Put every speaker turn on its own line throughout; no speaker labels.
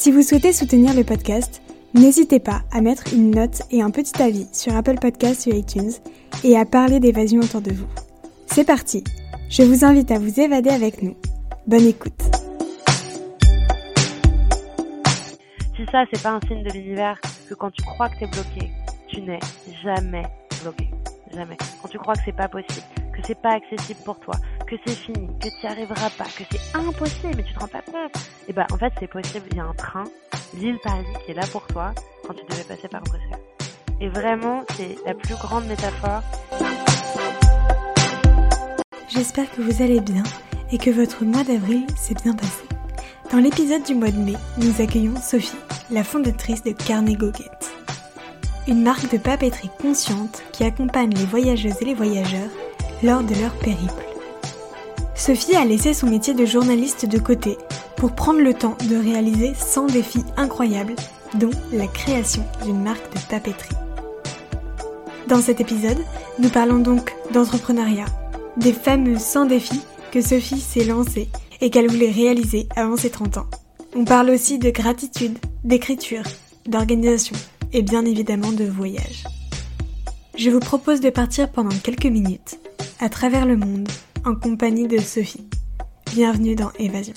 Si vous souhaitez soutenir le podcast, n'hésitez pas à mettre une note et un petit avis sur Apple Podcasts ou iTunes et à parler d'évasion autour de vous. C'est parti Je vous invite à vous évader avec nous. Bonne écoute
Si ça, c'est pas un signe de l'univers que quand tu crois que t'es bloqué, tu n'es jamais bloqué. Jamais. Quand tu crois que c'est pas possible, que c'est pas accessible pour toi, que c'est fini, que tu n'y arriveras pas, que c'est impossible, mais tu te rends pas compte. Et bah, en fait, c'est possible. Il y a un train, l'île Paris, qui est là pour toi quand tu devais passer par Bruxelles. Et vraiment, c'est la plus grande métaphore.
J'espère que vous allez bien et que votre mois d'avril s'est bien passé. Dans l'épisode du mois de mai, nous accueillons Sophie, la fondatrice de Carnet Goguette. Une marque de papeterie consciente qui accompagne les voyageuses et les voyageurs lors de leur périple. Sophie a laissé son métier de journaliste de côté pour prendre le temps de réaliser 100 défis incroyables, dont la création d'une marque de papeterie. Dans cet épisode, nous parlons donc d'entrepreneuriat, des fameux 100 défis que Sophie s'est lancée et qu'elle voulait réaliser avant ses 30 ans. On parle aussi de gratitude, d'écriture, d'organisation et bien évidemment de voyage. Je vous propose de partir pendant quelques minutes à travers le monde en compagnie de Sophie. Bienvenue dans Évasion.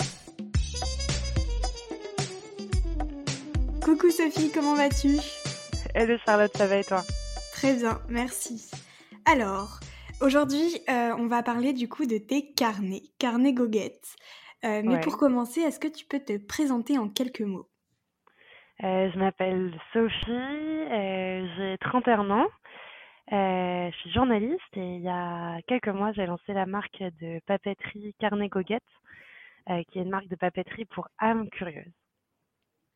Coucou Sophie, comment vas-tu?
Hello Charlotte, ça va et toi?
Très bien, merci. Alors, aujourd'hui, euh, on va parler du coup de tes carnets, carnets goguettes. Euh, mais pour commencer, est-ce que tu peux te présenter en quelques mots?
Euh, Je m'appelle Sophie, j'ai 31 ans. Euh, je suis journaliste et il y a quelques mois, j'ai lancé la marque de papeterie Carnet Goguette, euh, qui est une marque de papeterie pour âmes curieuses.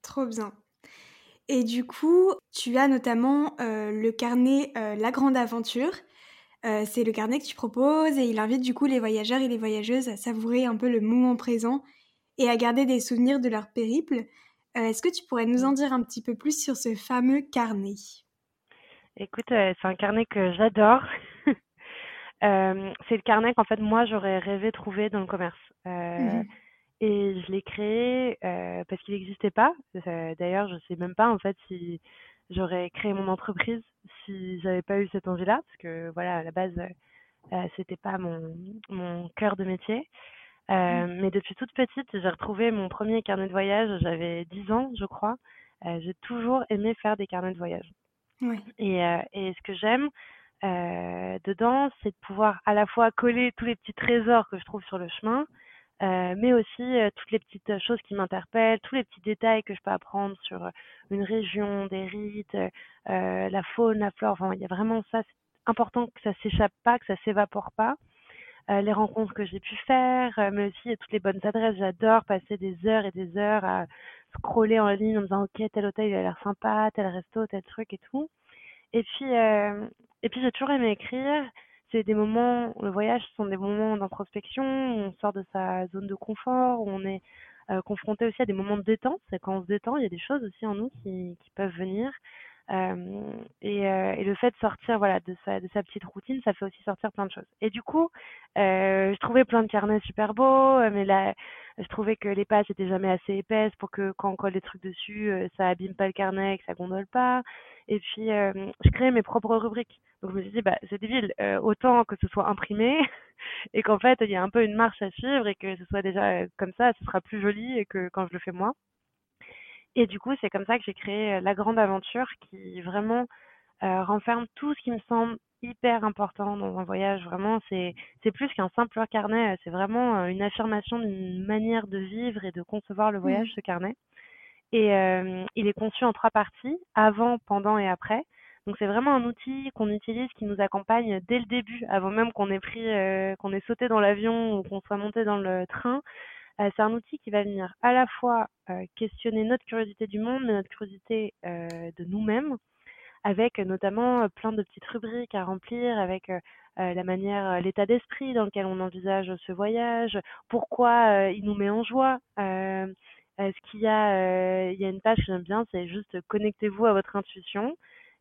Trop bien. Et du coup, tu as notamment euh, le carnet La Grande Aventure. c'est le carnet que tu proposes et il invite du coup les voyageurs et les voyageuses à savourer un peu le moment présent et à garder des souvenirs de leur périple. Est-ce que tu pourrais nous en dire un petit peu plus sur ce fameux carnet?
Écoute, euh, c'est un carnet que j'adore. Euh, c'est le carnet qu'en fait moi j'aurais rêvé trouver dans le commerce. Euh, mmh et je l'ai créé parce qu'il n'existait pas. D'ailleurs, je sais même pas en fait si j'aurais créé mon entreprise si j'avais pas eu cette envie-là, parce que voilà, à la base, c'était pas mon, mon cœur de métier. Mmh. Mais depuis toute petite, j'ai retrouvé mon premier carnet de voyage. J'avais 10 ans, je crois. j'ai toujours aimé faire des carnets de voyage. Et, euh, et ce que j'aime euh, dedans, c'est de pouvoir à la fois coller tous les petits trésors que je trouve sur le chemin, euh, mais aussi euh, toutes les petites choses qui m'interpellent, tous les petits détails que je peux apprendre sur une région, des rites, euh, la faune, la flore. Enfin, il y a vraiment ça. C'est important que ça s'échappe pas, que ça s'évapore pas. les rencontres que j'ai pu faire, mais aussi toutes les bonnes adresses. J'adore passer des heures et des heures à scroller en ligne en disant ok tel hôtel il a l'air sympa, tel resto, tel truc et tout. Et puis euh, et puis j'ai toujours aimé écrire. C'est des moments, le voyage ce sont des moments d'introspection, on sort de sa zone de confort, où on est euh, confronté aussi à des moments de détente. C'est quand on se détend, il y a des choses aussi en nous qui, qui peuvent venir. Euh, et, euh, et, le fait de sortir voilà de sa, de sa petite routine, ça fait aussi sortir plein de choses. Et du coup, euh, je trouvais plein de carnets super beaux, mais là, je trouvais que les pages étaient jamais assez épaisses pour que quand on colle des trucs dessus, ça abîme pas le carnet, que ça gondole pas. Et puis, je créais mes propres rubriques. Donc je me suis dit, bah, c'est débile, autant que ce soit imprimé et qu'en fait, il y a un peu une marche à suivre et que ce soit déjà comme ça, ce sera plus joli que quand je le fais moi. Et du coup, c'est comme ça que j'ai créé euh, La Grande Aventure qui vraiment euh, renferme tout ce qui me semble hyper important dans un voyage. Vraiment, c'est plus qu'un simple carnet, c'est vraiment euh, une affirmation d'une manière de vivre et de concevoir le voyage, mmh. ce carnet. Et euh, il est conçu en trois parties, avant, pendant et après. Donc c'est vraiment un outil qu'on utilise qui nous accompagne dès le début, avant même qu'on ait pris, qu'on ait sauté dans l'avion ou qu'on soit monté dans le train. C'est un outil qui va venir à la fois questionner notre curiosité du monde, mais notre curiosité de nous-mêmes, avec notamment plein de petites rubriques à remplir, avec la manière, l'état d'esprit dans lequel on envisage ce voyage, pourquoi il nous met en joie. ce qu'il y a, il y a une page que j'aime bien, c'est juste connectez-vous à votre intuition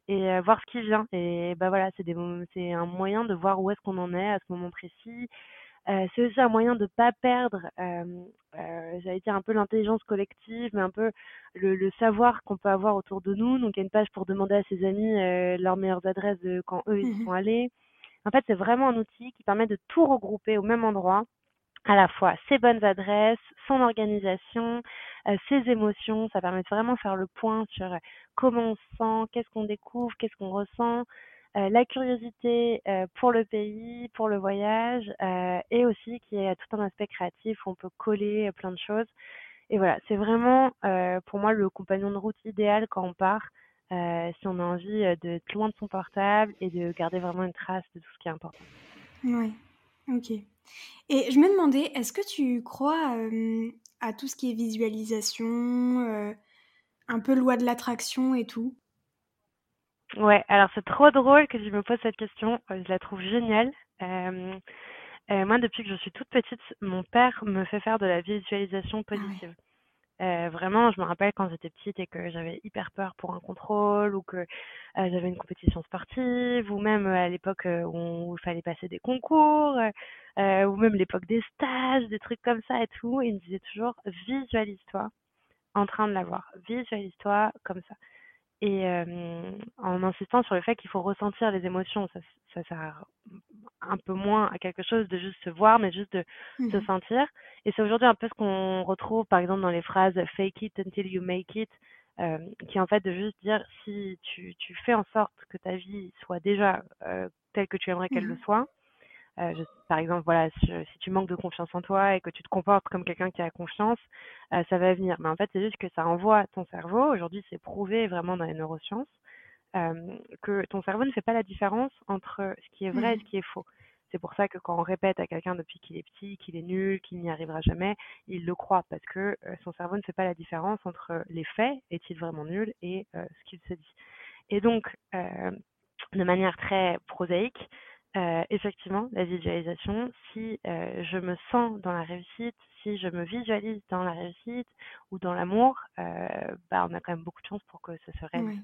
et voir ce qui vient. Et bah voilà, c'est un moyen de voir où est-ce qu'on en est à ce moment précis. C'est aussi un moyen de ne pas perdre, j'allais dire un peu l'intelligence collective, mais un peu le, le savoir qu'on peut avoir autour de nous. Donc il y a une page pour demander à ses amis leurs meilleures adresses de quand eux ils mmh sont allés. En fait, c'est vraiment un outil qui permet de tout regrouper au même endroit à la fois ses bonnes adresses, son organisation, euh, ses émotions. Ça permet de vraiment faire le point sur euh, comment on se sent, qu'est-ce qu'on découvre, qu'est-ce qu'on ressent, euh, la curiosité pour le pays, pour le voyage, et aussi qui est tout un aspect créatif où on peut coller plein de choses. Et voilà, c'est vraiment pour moi le compagnon de route idéal quand on part. si on a envie d'être loin de son portable et de garder vraiment une trace de tout ce qui est important.
Oui, ok. Et je me demandais, est-ce que tu crois à tout ce qui est visualisation, un peu loi de l'attraction et tout?
Ouais, alors c'est trop drôle que tu me poses cette question. Je la trouve géniale. moi, depuis que je suis toute petite, mon père me fait faire de la visualisation ah positive. Euh, vraiment, je me rappelle quand j'étais petite et que j'avais hyper peur pour un contrôle ou que euh, j'avais une compétition sportive ou même à l'époque euh, où, il fallait passer des concours ou même l'époque des stages, des trucs comme ça et tout. il me disait toujours visualise-toi en train de l'avoir, visualise-toi comme ça. Et en insistant sur le fait qu'il faut ressentir les émotions, ça, ça sert un peu moins à quelque chose de juste se voir, mais juste de se mmh sentir. Et c'est aujourd'hui un peu ce qu'on retrouve, par exemple, dans les phrases fake it until you make it, euh, qui est en fait de juste dire si tu, tu fais en sorte que ta vie soit déjà euh, telle que tu aimerais qu'elle le mmh soit. Euh, par exemple, voilà, si, si, tu manques de confiance en toi et que tu te comportes comme quelqu'un qui a confiance, euh, ça va venir. Mais en fait, c'est juste que ça envoie ton cerveau. Aujourd'hui, c'est prouvé vraiment dans les neurosciences euh, que ton cerveau ne fait pas la différence entre ce qui est vrai et ce mmh. qui est faux. C'est pour ça que quand on répète à quelqu'un depuis qu'il est petit, qu'il est nul, qu'il n'y arrivera jamais, il le croit parce que son cerveau ne fait pas la différence entre les faits, est-il vraiment nul, et ce qu'il se dit. Et donc, de manière très prosaïque, effectivement, la visualisation, si je me sens dans la réussite, si je me visualise dans la réussite ou dans l'amour, bah, on a quand même beaucoup de chance pour que ça se réalise.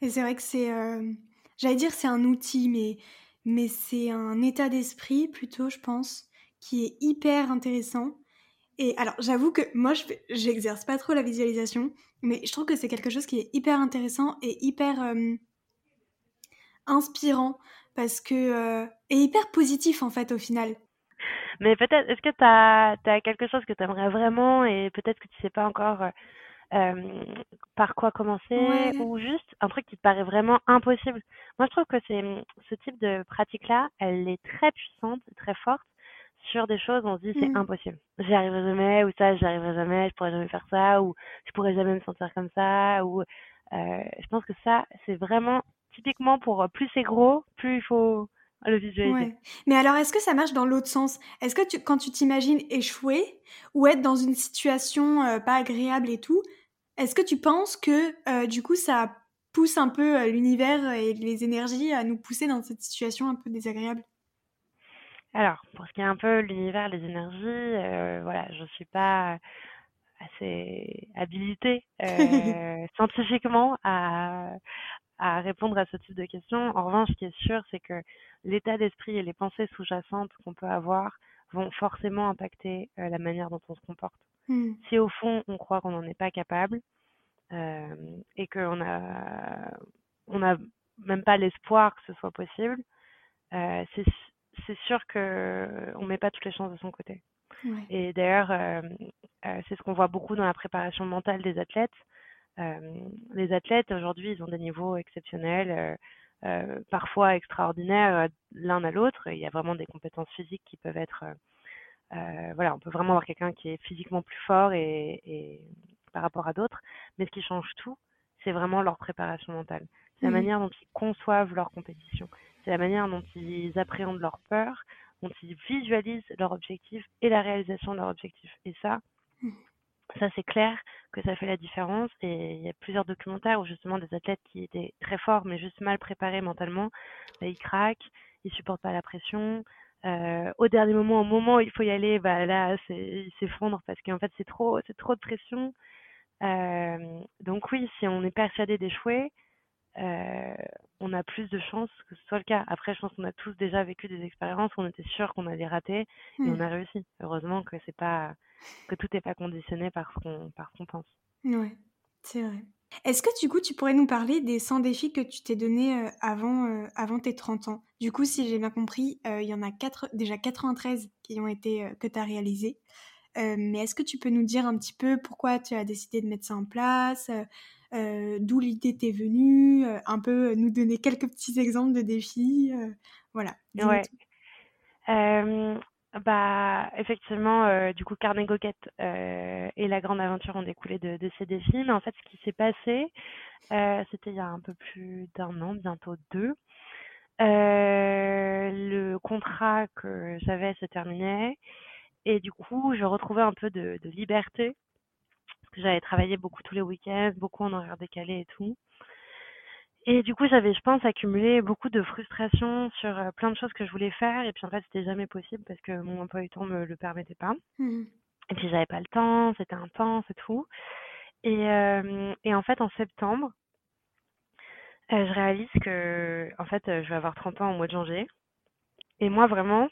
Et c'est vrai que c'est, euh, j'allais dire c'est un outil, mais, mais c'est un état d'esprit plutôt, je pense, qui est hyper intéressant. Et alors, j'avoue que moi, je j'exerce pas trop la visualisation, mais je trouve que c'est quelque chose qui est hyper intéressant et hyper euh, inspirant parce que euh, et hyper positif en fait au final.
Mais peut-être, est-ce que tu as, as, quelque chose que tu aimerais vraiment et peut-être que tu sais pas encore euh, par quoi commencer ou juste un truc qui te paraît vraiment impossible? Moi, je trouve que c'est ce type de pratique-là, elle est très puissante, très forte sur des choses, on se dit c'est mmh. impossible. J'y arriverai jamais, ou ça, j'y arriverai jamais, je pourrais jamais faire ça, ou je pourrais jamais me sentir comme ça, ou euh, je pense que ça, c'est vraiment typiquement pour plus c'est gros, plus il faut le visualiser. Ouais.
Mais alors, est-ce que ça marche dans l'autre sens? Est-ce que tu, quand tu t'imagines échouer ou être dans une situation euh, pas agréable et tout, est-ce que tu penses que euh, du coup ça pousse un peu euh, l'univers et les énergies à nous pousser dans cette situation un peu désagréable?
Alors, pour ce qui est un peu l'univers, les énergies, euh, voilà, je suis pas assez habilitée scientifiquement à, à répondre à ce type de questions. En revanche, ce qui est sûr, c'est que l'état d'esprit et les pensées sous-jacentes qu'on peut avoir vont forcément impacter la manière dont on se comporte. Mmh. Si au fond on croit qu'on n'en est pas capable euh, et qu'on a on a même pas l'espoir que ce soit possible, euh, c'est sûr que on met pas toutes les chances de son côté. Et d'ailleurs, euh, c'est ce qu'on voit beaucoup dans la préparation mentale des athlètes. Les athlètes aujourd'hui, ils ont des niveaux exceptionnels. parfois extraordinaires l'un à l'autre. Il y a vraiment des compétences physiques qui peuvent être euh, voilà, on peut vraiment avoir quelqu'un qui est physiquement plus fort et, par rapport à d'autres, mais ce qui change tout, c'est vraiment leur préparation mentale. C'est la mmh manière dont ils conçoivent leur compétition. C'est la manière dont ils appréhendent leur peur, quand ils visualisent leur objectif et la réalisation de leur objectif. Et ça, mmh. Ça c'est clair que ça fait la différence. Et il y a plusieurs documentaires où justement des athlètes qui étaient très forts mais juste mal préparés mentalement, bah, ils craquent, ils supportent pas la pression. Euh, au dernier moment, au moment où il faut y aller, bah là, ils s'effondrent parce qu'en fait c'est trop, c'est trop de pression. Euh, donc oui, si on est persuadé d'échouer, euh, on a plus de chances que ce soit le cas. Après, je pense qu'on a tous déjà vécu des expériences où on était sûr qu'on allait rater et on mmh. a réussi. Heureusement que c'est pas que tout n'est pas conditionné par ce qu'on pense.
Ouais, c'est vrai. Est-ce que du coup, tu pourrais nous parler des 100 défis que tu t'es donnés euh, avant, euh, avant tes 30 ans? Du coup, si j'ai bien compris, il y en a quatre, déjà 93 qui ont été que tu as réalisés. mais est-ce que tu peux nous dire un petit peu pourquoi tu as décidé de mettre ça en place? Euh, d'où l'idée t'est venue, euh, un peu nous donner quelques petits exemples de défis. Euh, voilà.
Ouais. Bah, effectivement, du coup, Carnet Goquette et La Grande Aventure ont découlé de, ces défis. Mais en fait, ce qui s'est passé, c'était il y a un peu plus d'un an, bientôt deux. le contrat que j'avais se terminait. Et du coup, je retrouvais un peu de, de liberté j'avais travaillé beaucoup tous les week-ends, beaucoup en horaire décalé et tout. Et du coup, j'avais, je pense, accumulé beaucoup de frustration sur euh, plein de choses que je voulais faire. Et puis, en fait, c'était jamais possible parce que mon emploi du temps me le permettait pas. Mmh. Et puis, j'avais pas le temps, c'était intense et tout. Et, euh, et en fait, en septembre, euh, je réalise que, en fait, je vais avoir 30 ans au mois de janvier. Et moi, vraiment,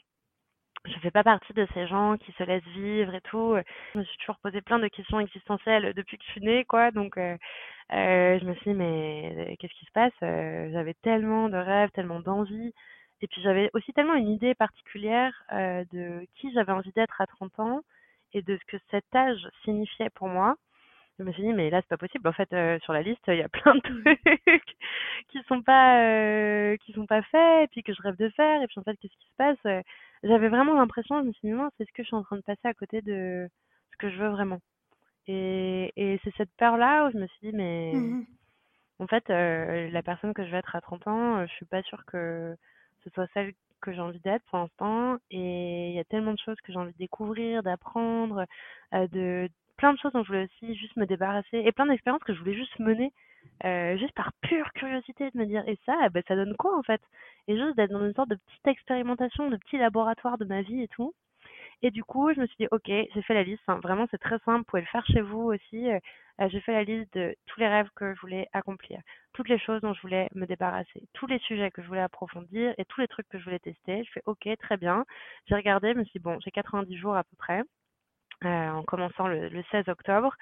je fais pas partie de ces gens qui se laissent vivre et tout. Je me suis toujours posé plein de questions existentielles depuis que je suis née, quoi. Donc, euh, euh, je me suis dit, mais qu'est-ce qui se passe? Euh, J'avais tellement de rêves, tellement d'envies. Et puis, j'avais aussi tellement une idée particulière de qui j'avais envie d'être à 30 ans et de ce que cet âge signifiait pour moi. Je me suis dit, mais là, c'est pas possible. En fait, sur la liste, il y a plein de trucs qui sont pas, qui sont pas faits, et puis que je rêve de faire. Et puis, en fait, qu'est-ce qui se passe? J'avais vraiment l'impression, je me suis dit, non, c'est ce que je suis en train de passer à côté de ce que je veux vraiment? Et, et c'est cette peur-là où je me suis dit, mais mmh en fait, euh, la personne que je vais être à 30 ans, euh, je suis pas sûre que ce soit celle que j'ai envie d'être pour l'instant. Et il y a tellement de choses que j'ai envie de découvrir, d'apprendre, euh, de plein de choses dont je voulais aussi juste me débarrasser et plein d'expériences que je voulais juste mener euh, juste par pure curiosité de me dire et ça bah, ça donne quoi en fait? Et juste d'être dans une sorte de petite expérimentation de petit laboratoire de ma vie et tout. Et du coup je me suis dit ok j'ai fait la liste hein. vraiment c'est très simple vous pouvez le faire chez vous aussi. Euh, euh, j'ai fait la liste de tous les rêves que je voulais accomplir toutes les choses dont je voulais me débarrasser tous les sujets que je voulais approfondir et tous les trucs que je voulais tester. Je fais ok très bien. J'ai regardé je me suis dit bon j'ai 90 jours à peu près en commençant le 16 octobre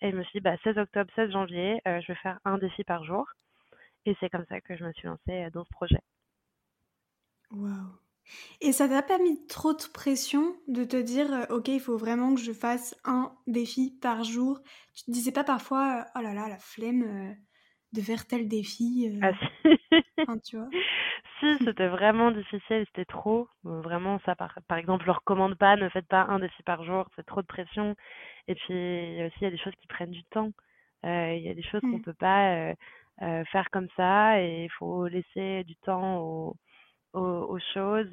et je me suis dit, bah, 16 octobre, 16 janvier, euh, je vais faire un défi par jour. Et c'est comme ça que je me suis lancée euh, dans ce projet.
Waouh. Et ça t'a pas mis trop de pression de te dire, euh, ok, il faut vraiment que je fasse un défi par jour? Tu te disais pas parfois, oh là là, la flemme de faire tel défi
Ah si tu vois? Si, c'était vraiment difficile, c'était trop. Vraiment, ça, par, par exemple, je recommande pas, ne faites pas un défi par jour, c'est trop de pression. Et puis aussi, il y a des choses qui prennent du temps. Euh, il y a des choses qu'on mmh. peut pas euh, euh, faire comme ça et il faut laisser du temps aux, aux, choses.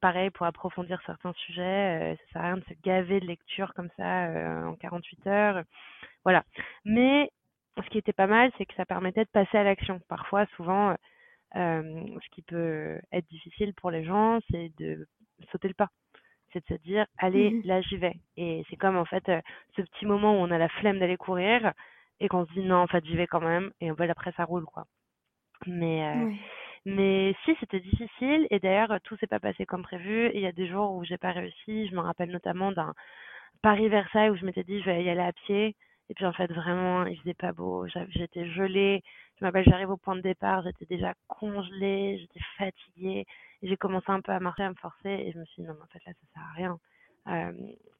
pareil pour approfondir certains sujets, ça sert à rien de se gaver de lecture comme ça en 48 heures. Voilà. Mais ce qui était pas mal, c'est que ça permettait de passer à l'action. Parfois, souvent, ce qui peut être difficile pour les gens, c'est de sauter le pas c'est de se dire allez mmh là j'y vais. Et c'est comme en fait euh, ce petit moment où on a la flemme d'aller courir et qu'on se dit non en fait j'y vais quand même et en fait après ça roule quoi. Mais euh, mais si c'était difficile et d'ailleurs tout s'est pas passé comme prévu. Il y a des jours où j'ai pas réussi. Je me rappelle notamment d'un Paris Versailles où je m'étais dit je vais y aller à pied. Et puis en fait vraiment il faisait pas beau. J'étais gelée. Je m'appelle j'arrive au point de départ. J'étais déjà congelée. J'étais fatiguée j'ai commencé un peu à marcher, à me forcer, et je me suis dit, non, mais en fait, là, ça sert à rien. Euh,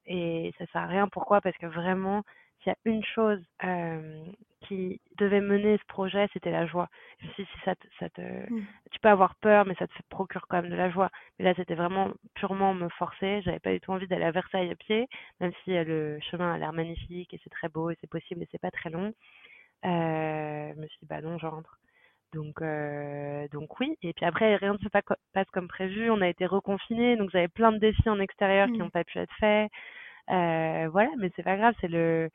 et ça sert à rien, pourquoi? Parce que vraiment, s'il y a une chose euh, qui devait mener ce projet, c'était la joie. Si ça te, ça te, mmh. Tu peux avoir peur, mais ça te procure quand même de la joie. Mais là, c'était vraiment purement me forcer. J'avais pas du tout envie d'aller à Versailles à pied, même si euh, le chemin a l'air magnifique et c'est très beau et c'est possible et c'est pas très long. Je me suis dit, bah non, je rentre. Donc, euh, donc oui. Et puis après, rien ne se passe comme prévu. On a été reconfinés, donc j'avais plein de défis en extérieur qui
Mmh.
n'ont pas pu être faits. Euh, voilà, mais c'est pas grave. C'est le,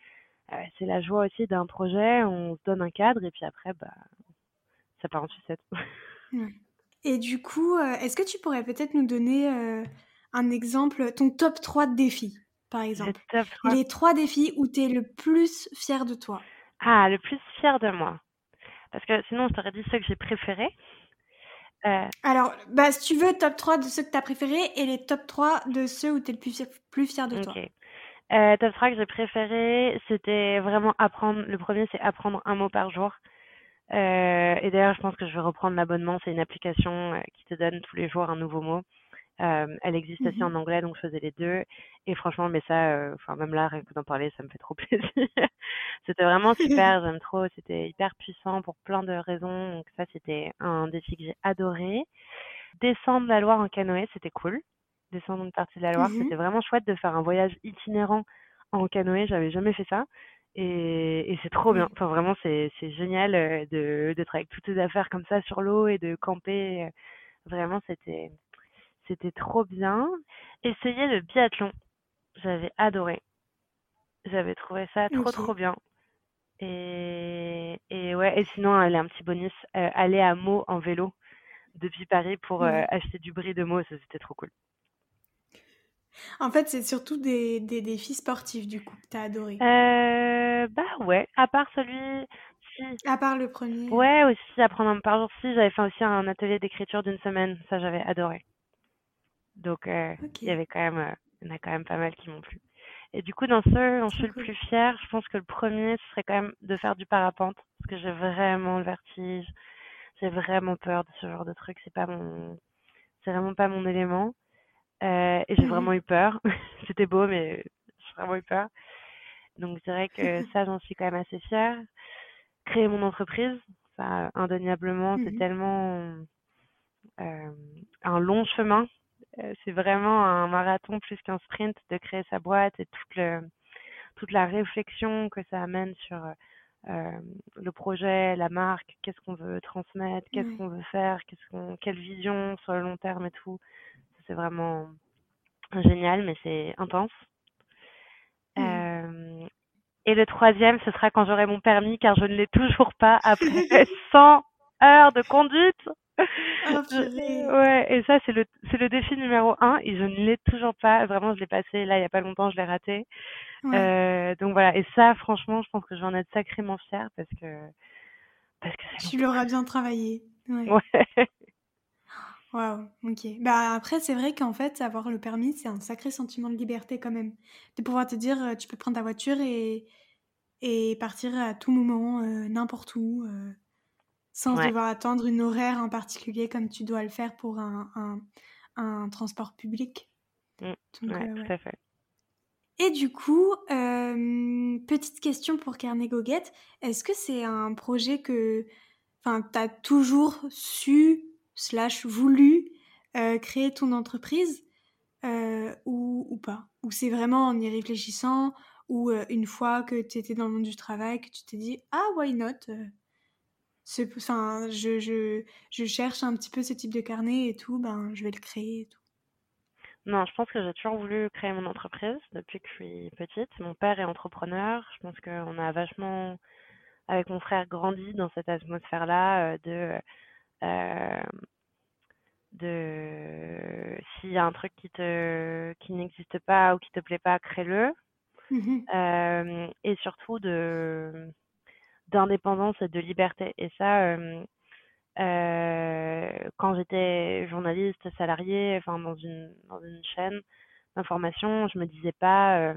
euh, c'est la joie aussi d'un projet. On se donne un cadre et puis après, bah, ça part en sucette.
Et du coup, est-ce que tu pourrais peut-être nous donner un exemple, ton top 3 de défis, par
Le
exemple?
top 3.
Les trois défis où tu es le plus fier de toi.
Ah, le plus fier de moi. Parce que sinon, je t'aurais dit ceux que j'ai préférés. Euh,
Alors, bah, si tu veux, top 3 de ceux que tu as préférés et les top 3 de ceux où tu es le plus fier, plus fier de toi.
ok. Euh, top 3 que j'ai préféré, c'était vraiment apprendre. Le premier, c'est apprendre un mot par jour. Euh, et d'ailleurs, je pense que je vais reprendre l'abonnement. C'est une application qui te donne tous les jours un nouveau mot. Euh, elle existe aussi
Mhm.
en anglais, donc je faisais les deux. Et franchement, mais ça, euh, même là, rien que d'en parler, ça me fait trop plaisir. c'était vraiment super, j'aime trop. C'était hyper puissant pour plein de raisons. Donc ça, c'était un défi que j'ai adoré. Descendre la Loire en canoë, c'était cool. Descendre une partie de la Loire,
Mhm.
c'était vraiment chouette de faire un voyage itinérant en canoë. J'avais jamais fait ça. Et, et c'est trop bien.
Ouais.
Enfin, vraiment, c'est génial de d'être avec toutes tes affaires comme ça sur l'eau et de camper. Vraiment, c'était c'était trop bien. Essayer le biathlon, j'avais adoré. J'avais trouvé ça trop trop bien. Et, et ouais, et sinon, allez, un petit bonus, euh, aller à Meaux en vélo depuis Paris pour euh, acheter du bris de Meaux, ça c'était trop cool.
En fait, c'est surtout des, des défis sportifs, du coup, que tu as adoré.
Euh, bah ouais, à part celui, si,
À part le premier.
ouais, aussi apprendre un par jour, si, j'avais fait aussi un atelier d'écriture d'une semaine, ça j'avais adoré. Donc, euh, il y avait quand même, euh, il y en a quand même pas mal qui m'ont plu. Et du coup, dans ceux dont je suis le plus fière, je pense que le premier, ce serait quand même de faire du parapente, parce que j'ai vraiment le vertige, j'ai vraiment peur de ce genre de truc, c'est pas mon, c'est vraiment pas mon élément. Euh, et j'ai vraiment eu peur. C'était beau, mais j'ai vraiment eu peur. Donc, je dirais que ça, j'en suis quand même assez fière. Créer mon entreprise, ça, indéniablement, c'est
Mhm.
tellement euh, un long chemin. Euh, c'est vraiment un marathon plus qu'un sprint de créer sa boîte et toute, le, toute la réflexion que ça amène sur euh, le projet, la marque, qu'est-ce qu'on veut transmettre, qu'est-ce qu'on veut faire, qu'est-ce qu'on, quelle vision sur le long terme et tout. C'est vraiment génial, mais c'est intense. Euh, et le troisième, ce sera quand j'aurai mon permis, car je ne l'ai toujours pas après 100 heures de conduite.
Oh,
ouais, et ça, c'est le, c'est le défi numéro un, et je ne l'ai toujours pas. Vraiment, je l'ai passé là, il y a pas longtemps, je l'ai raté.
Ouais.
Euh, donc voilà, et ça, franchement, je pense que je vais en être sacrément fière parce que, parce que
Tu l'auras bien travaillé. Ouais. Waouh, ok. Bah après, c'est vrai qu'en fait, avoir le permis, c'est un sacré sentiment de liberté quand même. De pouvoir te dire, euh, tu peux prendre ta voiture et, et partir à tout moment, euh, n'importe où, euh, sans
Ouais.
devoir attendre une horaire en particulier comme tu dois le faire pour un, un, un transport public.
Mm,
Donc,
ouais,
euh,
tout à fait.
Et du coup, euh, petite question pour Carnet Goguette. Est-ce que c'est un projet que tu as toujours su, slash voulu, euh, créer ton entreprise ou, ou pas? Ou c'est vraiment en y réfléchissant ou une fois que tu étais dans le monde du travail que tu t'es dit « Ah, why not Enfin, je, je, je cherche un petit peu ce type de carnet et tout, ben je vais le créer et tout. »
Non, je pense que j'ai toujours voulu créer mon entreprise depuis que je suis petite. Mon père est entrepreneur. Je pense qu'on a vachement, avec mon frère, grandi dans cette atmosphère-là euh, de, euh, de s'il y a un truc qui te, qui n'existe pas ou qui te plaît pas, crée-le.
Mhm.
Euh, et surtout de, d'indépendance et de liberté. Et ça, euh, euh, quand j'étais journaliste salariée, enfin dans une une chaîne d'information, je me disais pas euh,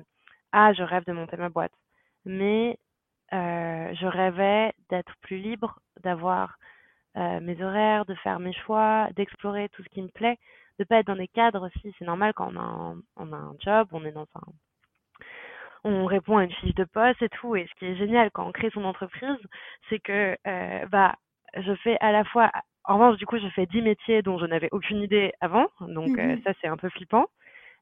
ah je rêve de monter ma boîte, mais je rêvais d'être plus libre, d'avoir mes horaires, de faire mes choix, d'explorer tout ce qui me plaît, de pas être dans des cadres aussi. C'est normal quand on a un, on a un job, on est dans un on répond à une fiche de poste et tout. Et ce qui est génial quand on crée son entreprise, c'est que euh, bah je fais à la fois en revanche du coup je fais 10 métiers dont je n'avais aucune idée avant, donc euh,
Mhm.
ça c'est un peu flippant.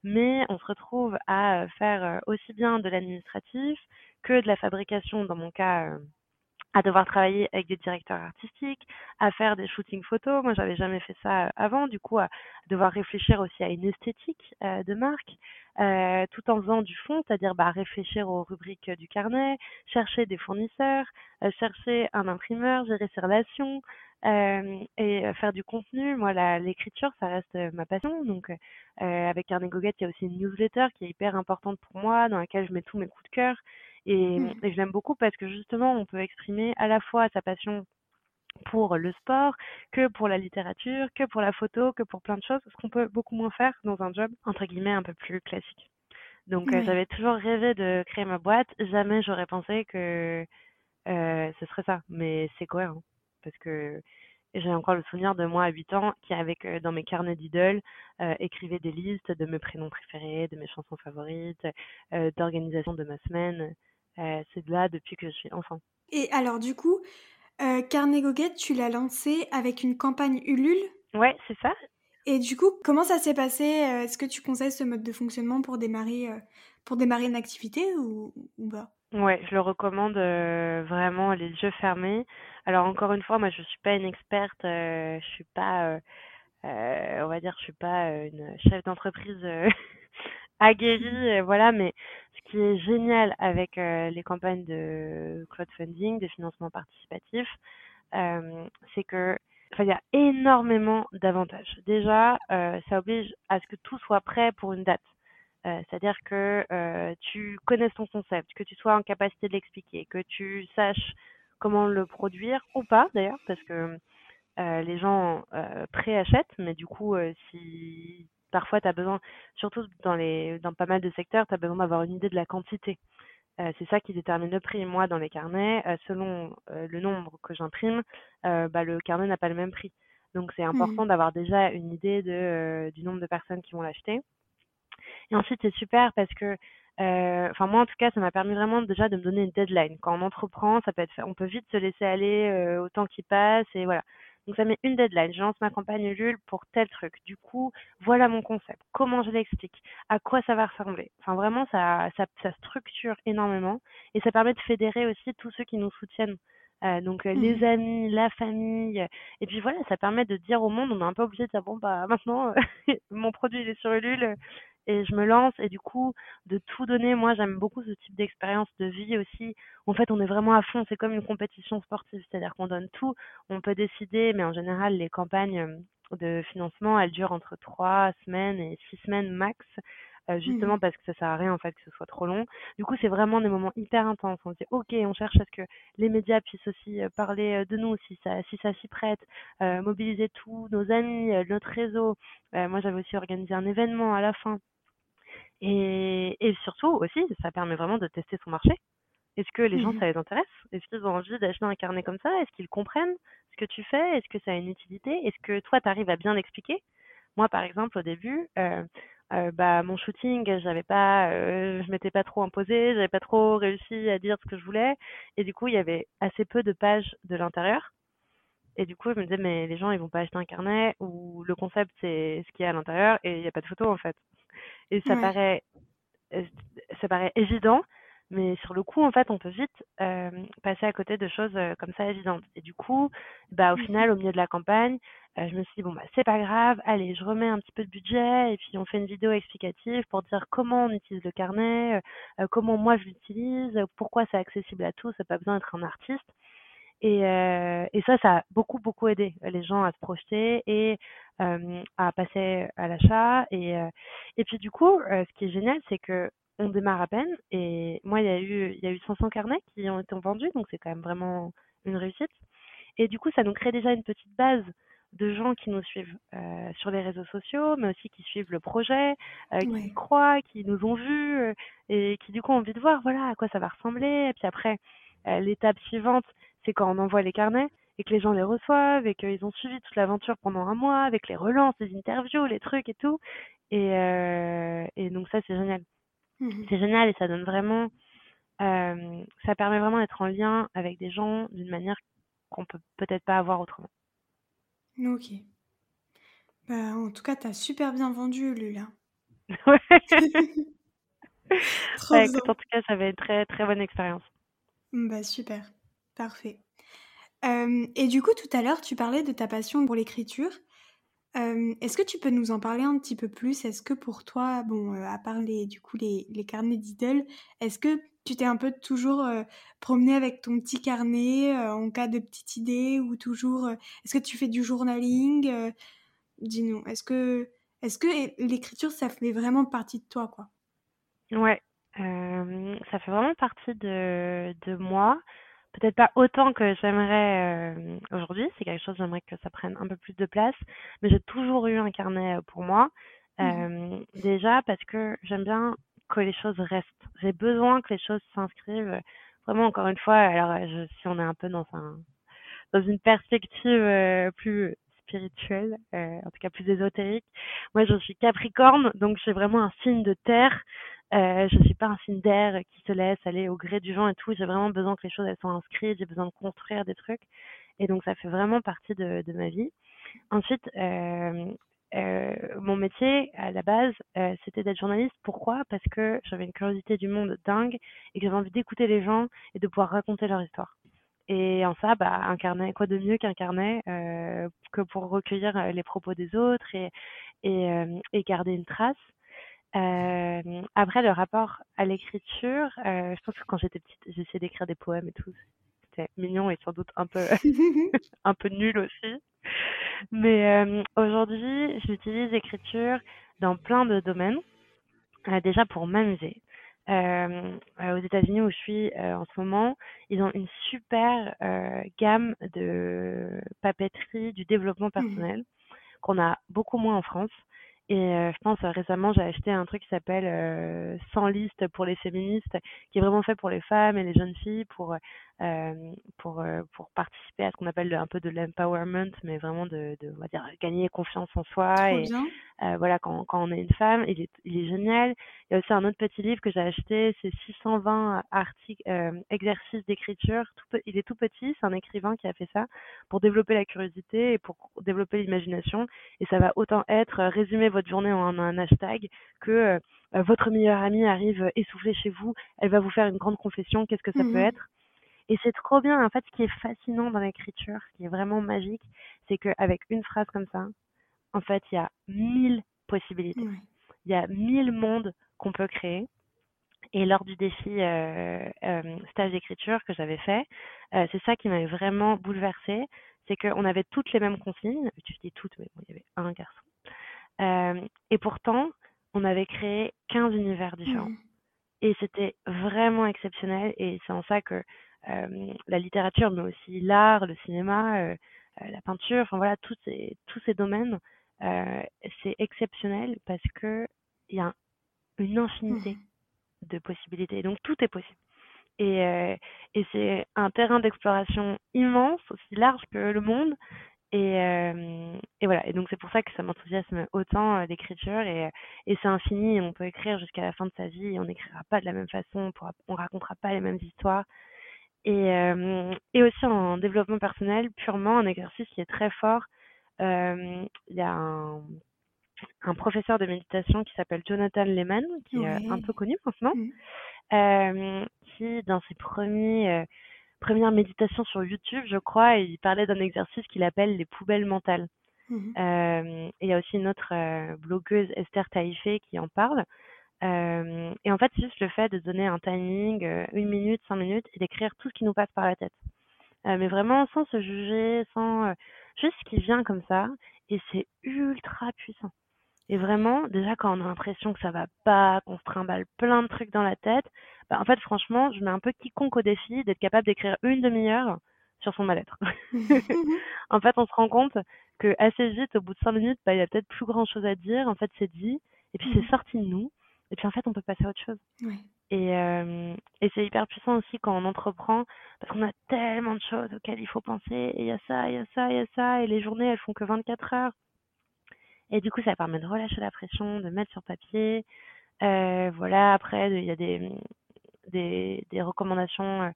Mais on se retrouve à faire euh, aussi bien de l'administratif que de la fabrication, dans mon cas à devoir travailler avec des directeurs artistiques, à faire des shootings photos. Moi, j'avais jamais fait ça euh, avant, du coup, à devoir réfléchir aussi à une esthétique euh, de marque, euh, tout en faisant du fond, c'est-à-dire bah, réfléchir aux rubriques du carnet, chercher des fournisseurs, chercher un imprimeur, gérer ses relations et faire du contenu. Moi, l'écriture, ça reste ma passion. Donc, avec Carnet Goguette, il y a aussi une newsletter qui est hyper importante pour moi, dans laquelle je mets tous mes coups de cœur. Et, mmh. et je l'aime beaucoup parce que justement, on peut exprimer à la fois sa passion pour le sport, que pour la littérature, que pour la photo, que pour plein de choses, ce qu'on peut beaucoup moins faire dans un job, entre guillemets, un peu plus classique. Donc euh, j'avais toujours rêvé de créer ma boîte, jamais j'aurais pensé que euh, ce serait ça, mais c'est cohérent, parce que j'ai encore le souvenir de moi à 8 ans qui, avec euh, dans mes carnets d'idoles, écrivait des listes de mes prénoms préférés, de mes chansons favorites, d'organisation de ma semaine. Euh, c'est de là depuis que je suis enfant.
Et alors du coup, euh, Carnet Goguette, tu l'as lancé avec une campagne Ulule?
Ouais, c'est ça.
Et du coup, comment ça s'est passé euh, Est-ce que tu conseilles ce mode de fonctionnement pour démarrer, pour démarrer une activité ou, ou pas?
Ouais, je le recommande vraiment les yeux fermés. Alors encore une fois, moi je suis pas une experte, je suis pas, on va dire, je suis pas une chef d'entreprise aguerrie, voilà. Mais ce qui est génial avec euh, les campagnes de crowdfunding, de financement participatif, euh, c'est que il y a énormément d'avantages. Déjà, euh, ça oblige à ce que tout soit prêt pour une date. C'est-à-dire que tu connaisses ton concept, que tu sois en capacité de l'expliquer, que tu saches comment le produire ou pas d'ailleurs, parce que les gens préachètent, mais du coup, si parfois, tu as besoin, surtout dans, les, dans pas mal de secteurs, tu as besoin d'avoir une idée de la quantité. Euh, c'est ça qui détermine le prix. Moi, dans les carnets, euh, selon euh, le nombre que j'imprime, bah, le carnet n'a pas le même prix. Donc, c'est important mmh. d'avoir déjà une idée de, du nombre de personnes qui vont l'acheter. Et ensuite, c'est super parce que, enfin moi en tout cas, ça m'a permis vraiment déjà de me donner une deadline. Quand on entreprend, ça peut être, on peut vite se laisser aller au temps qui passe et voilà. Donc ça met une deadline. Je lance ma campagne Ulule pour tel truc. Du coup, voilà mon concept. Comment je l'explique? À quoi ça va ressembler? Enfin vraiment, ça, ça, ça, structure énormément et ça permet de fédérer aussi tous ceux qui nous soutiennent. Euh, donc euh, les mmh. amis, la famille, et puis voilà, ça permet de dire au monde, on est un peu obligé de dire bon bah maintenant mon produit il est sur Ulule, et je me lance et du coup de tout donner moi j'aime beaucoup ce type d'expérience de vie aussi en fait on est vraiment à fond c'est comme une compétition sportive c'est-à-dire qu'on donne tout on peut décider mais en général les campagnes euh, de financement elles durent entre trois semaines et six semaines max euh, justement mmh. parce que ça sert à rien en fait que ce soit trop long. Du coup, c'est vraiment des moments hyper intenses. On se dit ok, on cherche à ce que les médias puissent aussi euh, parler de nous si ça si ça s'y prête, mobiliser tous nos amis, notre réseau. moi, j'avais aussi organisé un événement à la fin et, et surtout aussi, ça permet vraiment de tester son marché. Est-ce que les gens, mmh ça les intéresse? Est-ce qu'ils ont envie d'acheter un carnet comme ça? Est-ce qu'ils comprennent ce que tu fais? Est-ce que ça a une utilité? Est-ce que toi, tu arrives à bien l'expliquer? Moi, par exemple, au début, euh, euh, bah, mon shooting, j'avais pas, euh, je m'étais pas trop imposée, j'avais pas trop réussi à dire ce que je voulais, et du coup, il y avait assez peu de pages de l'intérieur. Et du coup, je me disais, mais les gens, ils vont pas acheter un carnet où le concept, c'est ce qu'il y a à l'intérieur et il n'y a pas de photo, en fait. Et ça paraît, euh, ça paraît évident, mais sur le coup, en fait, on peut vite euh, passer à côté de choses euh, comme ça évidentes. Et du coup, bah, au mmh final, au milieu de la campagne, je me suis dit, bon, bah, c'est pas grave, allez, je remets un petit peu de budget et puis on fait une vidéo explicative pour dire comment on utilise le carnet, comment moi je l'utilise, pourquoi c'est accessible à tous, ça n'a pas besoin d'être un artiste. Et, euh, et ça, ça a beaucoup, beaucoup aidé les gens à se projeter et euh, à passer à l'achat. Et, euh, et puis du coup, euh, ce qui est génial, c'est que on démarre à peine. Et moi, il y a eu, il y a eu 500 carnets qui ont été vendus, donc c'est quand même vraiment une réussite. Et du coup, ça nous crée déjà une petite base de gens qui nous suivent euh, sur les réseaux sociaux, mais aussi qui suivent le projet, euh, qui croient, qui nous ont vus et qui du coup ont envie de voir voilà à quoi ça va ressembler. Et puis après, l'étape suivante, c'est quand on envoie les carnets et que les gens les reçoivent et qu'ils ont suivi toute l'aventure pendant un mois avec les relances, les interviews, les trucs et tout. Et, euh, et donc ça, c'est génial. Mmh c'est génial et ça donne vraiment... Euh, ça permet vraiment d'être en lien avec des gens d'une manière qu'on peut peut-être pas avoir autrement.
Ok. Bah, en tout cas, tu as super bien vendu, Lula.
ouais. en tout cas, ça avait une très très bonne expérience.
Bah super. Parfait. et du coup, tout à l'heure, tu parlais de ta passion pour l'écriture. Est-ce que tu peux nous en parler un petit peu plus? Est-ce que pour toi, bon, à part les, du coup les, les carnets d'idoles, est-ce que tu t'es un peu toujours promené avec ton petit carnet en cas de petite idée ou toujours Est-ce que tu fais du journaling? Dis-nous. Est-ce que est-ce que l'écriture ça fait vraiment partie de toi quoi?
Ouais, ça fait vraiment partie de de moi peut-être pas autant que j'aimerais euh, aujourd'hui. C'est quelque chose, j'aimerais que ça prenne un peu plus de place. Mais j'ai toujours eu un carnet euh, pour moi. Mmh. Euh, déjà parce que j'aime bien que les choses restent. J'ai besoin que les choses s'inscrivent. Vraiment, encore une fois, alors je, si on est un peu dans un dans une perspective plus spirituelle, en tout cas plus ésotérique. Moi, je suis Capricorne, donc j'ai vraiment un signe de terre. Euh, je suis pas un d'air qui se laisse aller au gré du vent et tout. J'ai vraiment besoin que les choses elles soient inscrites. J'ai besoin de construire des trucs. Et donc ça fait vraiment partie de, de ma vie. Ensuite, euh, euh, mon métier à la base, euh, c'était d'être journaliste. Pourquoi? Parce que j'avais une curiosité du monde dingue et que j'avais envie d'écouter les gens et de pouvoir raconter leur histoire. Et en ça, bah, un carnet, quoi de mieux qu'un carnet euh, que pour recueillir euh, les propos des autres et, et, et garder une trace. Euh, après, le rapport à l'écriture, euh, je pense que quand j'étais petite, j'essayais d'écrire des poèmes et tout. C'était mignon et sans doute un peu, un peu nul aussi. Mais euh, aujourd'hui, j'utilise l'écriture dans plein de domaines. Déjà pour m'amuser. Aux États-Unis où je suis en ce moment, ils ont une super gamme de papeterie, du développement mmh personnel qu'on a beaucoup moins en France. Et euh, je pense euh, récemment, j'ai acheté un truc qui s'appelle euh, Sans liste pour les féministes, qui est vraiment fait pour les femmes et les jeunes filles pour euh, pour euh, pour participer à ce qu'on appelle un peu de l'empowerment, mais vraiment de, de on va dire gagner confiance en soi
Trop
et
bien.
euh, voilà quand quand on est une femme, il est il est génial. Il y a aussi un autre petit livre que j'ai acheté, c'est 620 articles exercices d'écriture. Il est tout petit, c'est un écrivain qui a fait ça pour développer la curiosité et pour développer l'imagination. Et ça va autant être résumer votre journée en un hashtag que votre meilleure amie arrive essoufflée chez vous, elle va vous faire une grande confession, qu'est-ce que ça
Mmh
peut être? Et c'est trop bien. En fait, ce qui est fascinant dans l'écriture, ce qui est vraiment magique, c'est qu'avec une phrase comme ça, en fait, il y a mille possibilités. Il y a mille mondes qu'on peut créer. Et lors du défi euh, euh, stage d'écriture que j'avais fait, euh, c'est ça qui m'avait vraiment bouleversée. C'est qu'on avait toutes les mêmes consignes. Tu dis toutes, mais bon, il y avait un garçon. Et pourtant, on avait créé 15 univers différents.
Mmh.
Et c'était vraiment exceptionnel. Et c'est en ça que la littérature, mais aussi l'art, le cinéma, euh, euh, la peinture, enfin voilà, tous ces, tous ces domaines, euh, c'est exceptionnel parce que il y a une infinité
Mmh.
de possibilités. Donc tout est possible. Et, euh, et c'est un terrain d'exploration immense, aussi large que le monde. Et, euh, et voilà. Et donc c'est pour ça que ça m'enthousiasme autant euh, l'écriture. Et, et c'est infini. On peut écrire jusqu'à la fin de sa vie. Et on n'écrira pas de la même façon. On pourra, on racontera pas les mêmes histoires. Et, euh, et aussi en développement personnel, purement un exercice qui est très fort. Euh, Il y a un, un professeur de méditation qui s'appelle Jonathan Lehman, qui est euh, un peu connu maintenant, euh, qui, dans ses premiers, premières méditations sur YouTube, je crois, il parlait d'un exercice qu'il appelle les poubelles mentales.
Mmh.
Euh, et il y a aussi une autre euh, blogueuse, Esther Taïfé, qui en parle. Euh, et en fait, c'est juste le fait de donner un timing, euh, une minute, cinq minutes, et d'écrire tout ce qui nous passe par la tête. Euh, mais vraiment sans se juger, sans juste ce qui vient comme ça. Et c'est ultra puissant. Et vraiment, déjà quand on a l'impression que ça va pas, qu'on se trimballe plein de trucs dans la tête, bah, en fait, franchement, je mets un peu quiconque au défi d'être capable d'écrire une demi-heure sur son mal-être. en fait, on se rend compte que assez vite, au bout de cinq minutes, bah, il y a peut-être plus grand chose à dire. En fait, c'est dit. Et puis, c'est sorti de nous. Et puis, en fait, on peut passer à autre chose.
Ouais.
Et, euh, et c'est hyper puissant aussi quand on entreprend, parce qu'on a tellement de choses auxquelles il faut penser. Et il y a ça, il y a ça, il y a ça. Et les journées, elles font que 24 heures. Et du coup, ça permet de relâcher la pression, de mettre sur papier. Euh, voilà, après, il y a des, des, des recommandations euh,